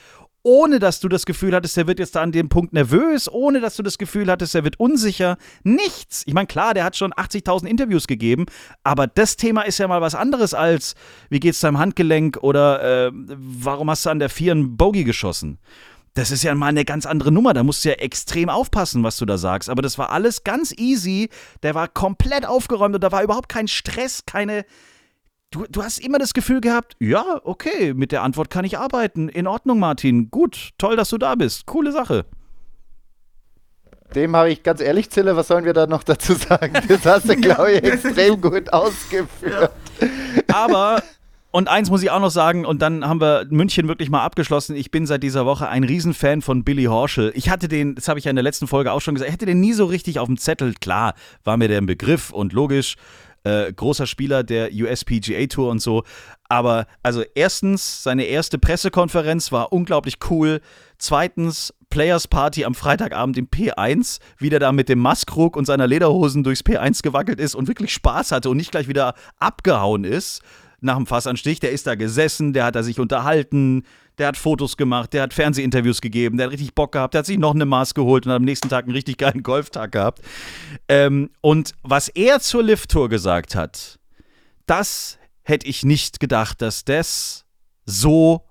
Speaker 2: ohne dass du das Gefühl hattest, er wird jetzt da an dem Punkt nervös, ohne dass du das Gefühl hattest, er wird unsicher. Nichts. Ich meine, klar, der hat schon 80.000 Interviews gegeben, aber das Thema ist ja mal was anderes als, wie geht's deinem Handgelenk oder äh, warum hast du an der Vier einen Bogey geschossen? Das ist ja mal eine ganz andere Nummer. Da musst du ja extrem aufpassen, was du da sagst. Aber das war alles ganz easy. Der war komplett aufgeräumt und da war überhaupt kein Stress, keine, Du, du hast immer das Gefühl gehabt, ja, okay, mit der Antwort kann ich arbeiten. In Ordnung, Martin. Gut, toll, dass du da bist. Coole Sache.
Speaker 3: Dem habe ich ganz ehrlich, Zille, was sollen wir da noch dazu sagen? Das hast du, *laughs* glaube ich, extrem gut ausgeführt.
Speaker 2: Aber, und eins muss ich auch noch sagen, und dann haben wir München wirklich mal abgeschlossen. Ich bin seit dieser Woche ein Riesenfan von Billy Horschel. Ich hatte den, das habe ich ja in der letzten Folge auch schon gesagt, ich hatte den nie so richtig auf dem Zettel. Klar, war mir der ein Begriff und logisch äh, großer Spieler der USPGA Tour und so. Aber also erstens, seine erste Pressekonferenz war unglaublich cool. Zweitens, Players Party am Freitagabend im P1, wie der da mit dem Maskrug und seiner Lederhosen durchs P1 gewackelt ist und wirklich Spaß hatte und nicht gleich wieder abgehauen ist nach dem Fassanstich. Der ist da gesessen, der hat da sich unterhalten, der hat Fotos gemacht, der hat Fernsehinterviews gegeben, der hat richtig Bock gehabt, der hat sich noch eine Maß geholt und am nächsten Tag einen richtig geilen *laughs* Golftag gehabt. Ähm, und was er zur Lift-Tour gesagt hat, das hätte ich nicht gedacht, dass das so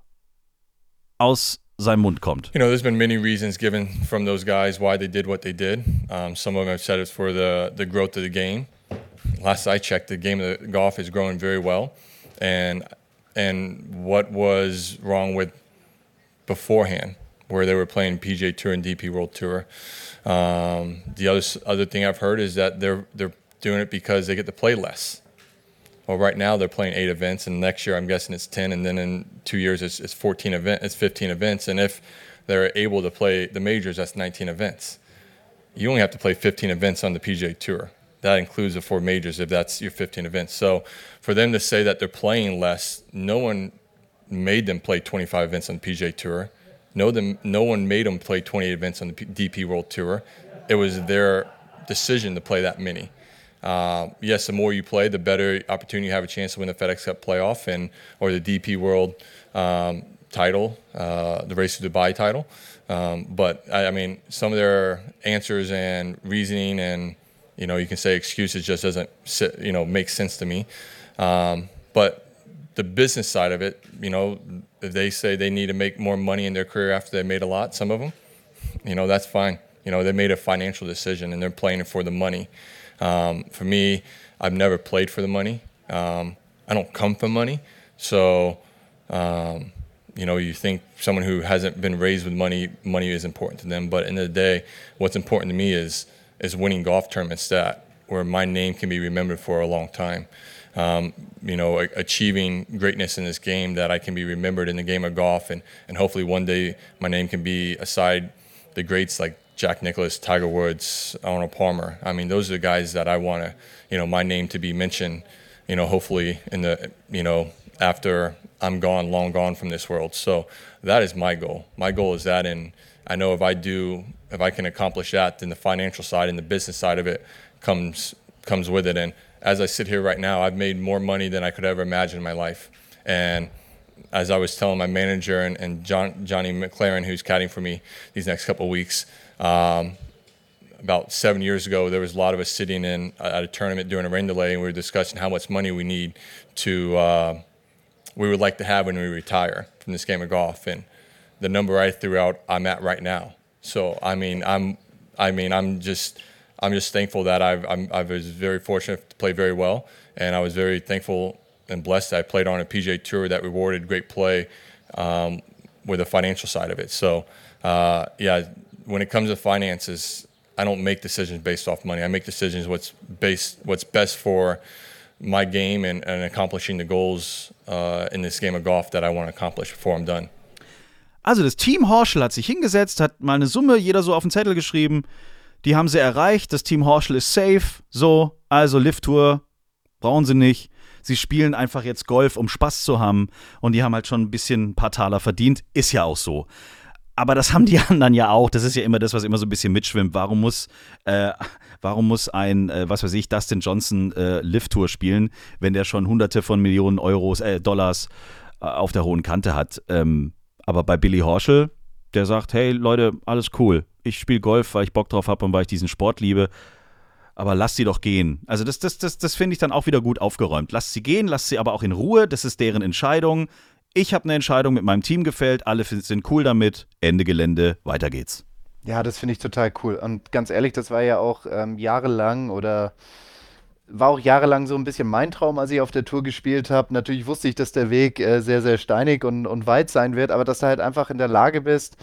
Speaker 2: aus seinem Mund kommt.
Speaker 9: You know, there's been many reasons given from those guys why they did what they did. Um, some of them have said it's for the, the growth of the game. Last I checked, the game of the golf is growing very well. And and what was wrong with beforehand, where they were playing PJ Tour and DP World Tour. Um, the other other thing I've heard is that they're they're doing it because they get to play less. Well, right now they're playing eight events, and next year I'm guessing it's ten, and then in two years it's, it's 14 event, it's 15 events, and if they're able to play the majors, that's 19 events. You only have to play 15 events on the PJ Tour that includes the four majors if that's your 15 events. So for them to say that they're playing less, no one made them play 25 events on the PJ Tour. No, them, no one made them play 28 events on the DP World Tour. It was their decision to play that many. Uh, yes, the more you play, the better opportunity you have a chance to win the FedEx Cup playoff and or the DP World um, title, uh, the Race to Dubai title. Um, but I, I mean, some of their answers and reasoning and you know, you can say excuses just doesn't sit, you know make sense to me. Um, but the business side of it, you know, they say they need to make more money in their career after they made a lot, some of them, you know, that's fine. You know, they made a financial decision and they're playing for the money. Um, for me, I've never played for the money. Um, I don't come for money, so um, you know, you think someone who hasn't been raised with money, money is important to them. But in the, the day, what's important to me is is winning golf tournaments that where my name can be remembered for a long time. Um, you know, achieving greatness in this game that I can be remembered in the game of golf, and, and hopefully one day my name can be aside the greats like Jack Nicklaus, Tiger Woods, Arnold Palmer. I mean, those are the guys that I want to, you know, my name to be mentioned. You know, hopefully in the, you know, after I'm gone, long gone from this world. So that is my goal. My goal is that, and I know if I do if I can accomplish that, then the financial side and the business side of it comes comes with it. And as I sit here right now, I've made more money than I could ever imagine in my life. And as I was telling my manager and, and John, Johnny McLaren, who's caddying for me these next couple of weeks, um, about seven years ago, there was a lot of us sitting in at a tournament during a rain delay, and we were discussing how much money we need to, uh, we would like to have when we retire from this game of golf. And the number I threw out, I'm at right now. So I mean, I'm, I mean, I'm just, I'm just thankful that I've, I'm, I was very fortunate to play very well, and I was very thankful and blessed that I played on a PGA Tour that rewarded great play um, with the financial side of it. So uh, yeah, when it comes to finances, I don't make decisions based off money. I make decisions what's based, what's best for my game and, and accomplishing the goals uh, in this game of golf that I want to accomplish before I'm done.
Speaker 2: Also das Team Horschel hat sich hingesetzt, hat mal eine Summe, jeder so auf den Zettel geschrieben. Die haben sie erreicht. Das Team Horschel ist safe. So, also Lift Tour brauchen sie nicht. Sie spielen einfach jetzt Golf, um Spaß zu haben. Und die haben halt schon ein bisschen ein paar Taler verdient. Ist ja auch so. Aber das haben die *laughs* anderen ja auch. Das ist ja immer das, was immer so ein bisschen mitschwimmt. Warum muss, äh, warum muss ein, äh, was weiß ich, Dustin Johnson äh, Lift-Tour spielen, wenn der schon hunderte von Millionen Euros, äh, Dollars äh, auf der hohen Kante hat? Ähm, aber bei Billy Horschel, der sagt, hey Leute, alles cool. Ich spiele Golf, weil ich Bock drauf habe und weil ich diesen Sport liebe aber lass sie doch gehen. Also das, das, das, das finde ich dann auch wieder gut aufgeräumt. Lasst sie gehen, lasst sie aber auch in Ruhe, das ist deren Entscheidung. Ich habe eine Entscheidung mit meinem Team gefällt, alle sind cool damit, Ende Gelände, weiter geht's.
Speaker 3: Ja, das finde ich total cool. Und ganz ehrlich, das war ja auch ähm, jahrelang oder war auch jahrelang so ein bisschen mein Traum, als ich auf der Tour gespielt habe. Natürlich wusste ich, dass der Weg äh, sehr, sehr steinig und, und weit sein wird, aber dass du halt einfach in der Lage bist,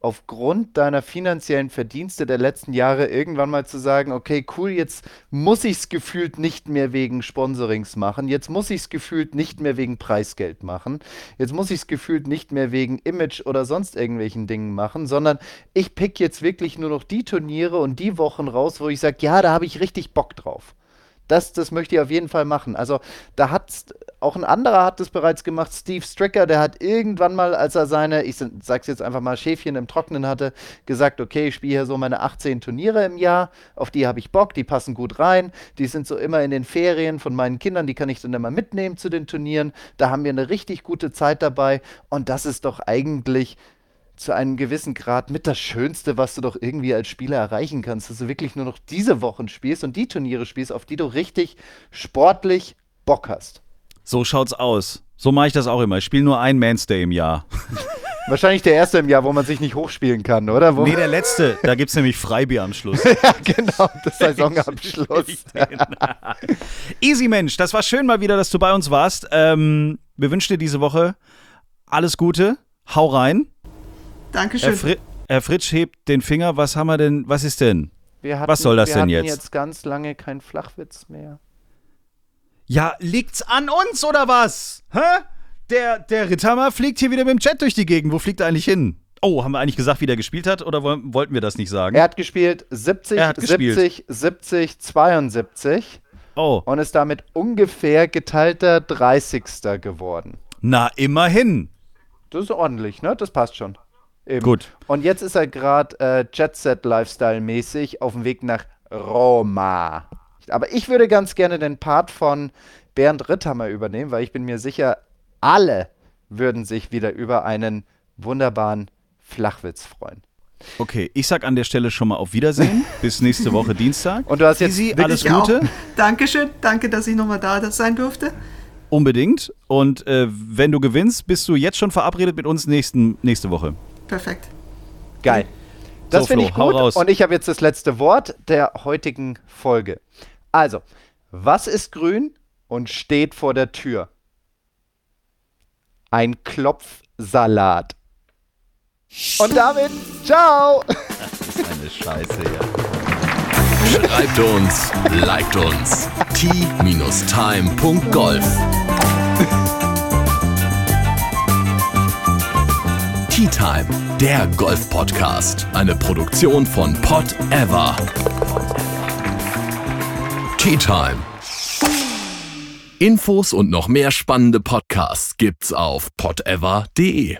Speaker 3: aufgrund deiner finanziellen Verdienste der letzten Jahre irgendwann mal zu sagen, okay, cool, jetzt muss ich es gefühlt nicht mehr wegen Sponsorings machen, jetzt muss ich es gefühlt nicht mehr wegen Preisgeld machen, jetzt muss ich es gefühlt nicht mehr wegen Image oder sonst irgendwelchen Dingen machen, sondern ich pick jetzt wirklich nur noch die Turniere und die Wochen raus, wo ich sage, ja, da habe ich richtig Bock drauf. Das, das möchte ich auf jeden Fall machen. Also da hat auch ein anderer hat das bereits gemacht, Steve Stricker, der hat irgendwann mal, als er seine, ich sag's jetzt einfach mal, Schäfchen im Trocknen hatte, gesagt, okay, ich spiele hier so meine 18 Turniere im Jahr, auf die habe ich Bock, die passen gut rein, die sind so immer in den Ferien von meinen Kindern, die kann ich dann immer mitnehmen zu den Turnieren, da haben wir eine richtig gute Zeit dabei und das ist doch eigentlich zu einem gewissen Grad mit das Schönste, was du doch irgendwie als Spieler erreichen kannst, dass du wirklich nur noch diese Wochen spielst und die Turniere spielst, auf die du richtig sportlich Bock hast.
Speaker 2: So schaut's aus. So mache ich das auch immer. Ich spiele nur einen Manstay im Jahr. *laughs*
Speaker 3: Wahrscheinlich der erste im Jahr, wo man sich nicht hochspielen kann, oder? Wo
Speaker 2: nee, der letzte. Da gibt es nämlich Freibier am Schluss. *laughs*
Speaker 3: ja, genau. Das *laughs* Saisonabschluss.
Speaker 2: Easy Mensch, das war schön mal wieder, dass du bei uns warst. Ähm, wir wünschen dir diese Woche alles Gute. Hau rein.
Speaker 4: Dankeschön.
Speaker 2: Herr, Fri Herr Fritsch hebt den Finger. Was haben wir denn? Was ist denn?
Speaker 3: Hatten,
Speaker 2: was soll das denn jetzt?
Speaker 3: Wir hatten jetzt ganz lange kein Flachwitz mehr.
Speaker 2: Ja, liegt's an uns oder was? Hä? Der, der Ritthammer fliegt hier wieder mit dem Jet durch die Gegend. Wo fliegt er eigentlich hin? Oh, haben wir eigentlich gesagt, wie der gespielt hat oder wollten wir das nicht sagen?
Speaker 3: Er hat gespielt 70, hat 70, gespielt. 70, 72.
Speaker 2: Oh.
Speaker 3: Und ist damit ungefähr geteilter 30. geworden.
Speaker 2: Na, immerhin.
Speaker 3: Das ist ordentlich, ne? Das passt schon.
Speaker 2: Eben. Gut.
Speaker 3: Und jetzt ist er gerade äh, Jet Set Lifestyle mäßig auf dem Weg nach Roma. Aber ich würde ganz gerne den Part von Bernd Ritthammer übernehmen, weil ich bin mir sicher, alle würden sich wieder über einen wunderbaren Flachwitz freuen.
Speaker 2: Okay, ich sag an der Stelle schon mal auf Wiedersehen. *laughs* Bis nächste Woche Dienstag.
Speaker 3: Und du hast jetzt
Speaker 2: Easy, alles Gute. Auch.
Speaker 4: Dankeschön, danke, dass ich nochmal da sein durfte.
Speaker 2: Unbedingt. Und äh, wenn du gewinnst, bist du jetzt schon verabredet mit uns nächsten, nächste Woche.
Speaker 4: Perfekt.
Speaker 3: Geil. Das so, finde ich gut. Und ich habe jetzt das letzte Wort der heutigen Folge. Also, was ist grün und steht vor der Tür? Ein Klopfsalat. Und damit, ciao!
Speaker 2: Das ist eine Scheiße, ja.
Speaker 1: Schreibt uns, liked uns. t-time.golf Tea Time, der Golf-Podcast. Eine Produktion von Pot Ever. Tea Time. Infos und noch mehr spannende Podcasts gibt's auf potever.de.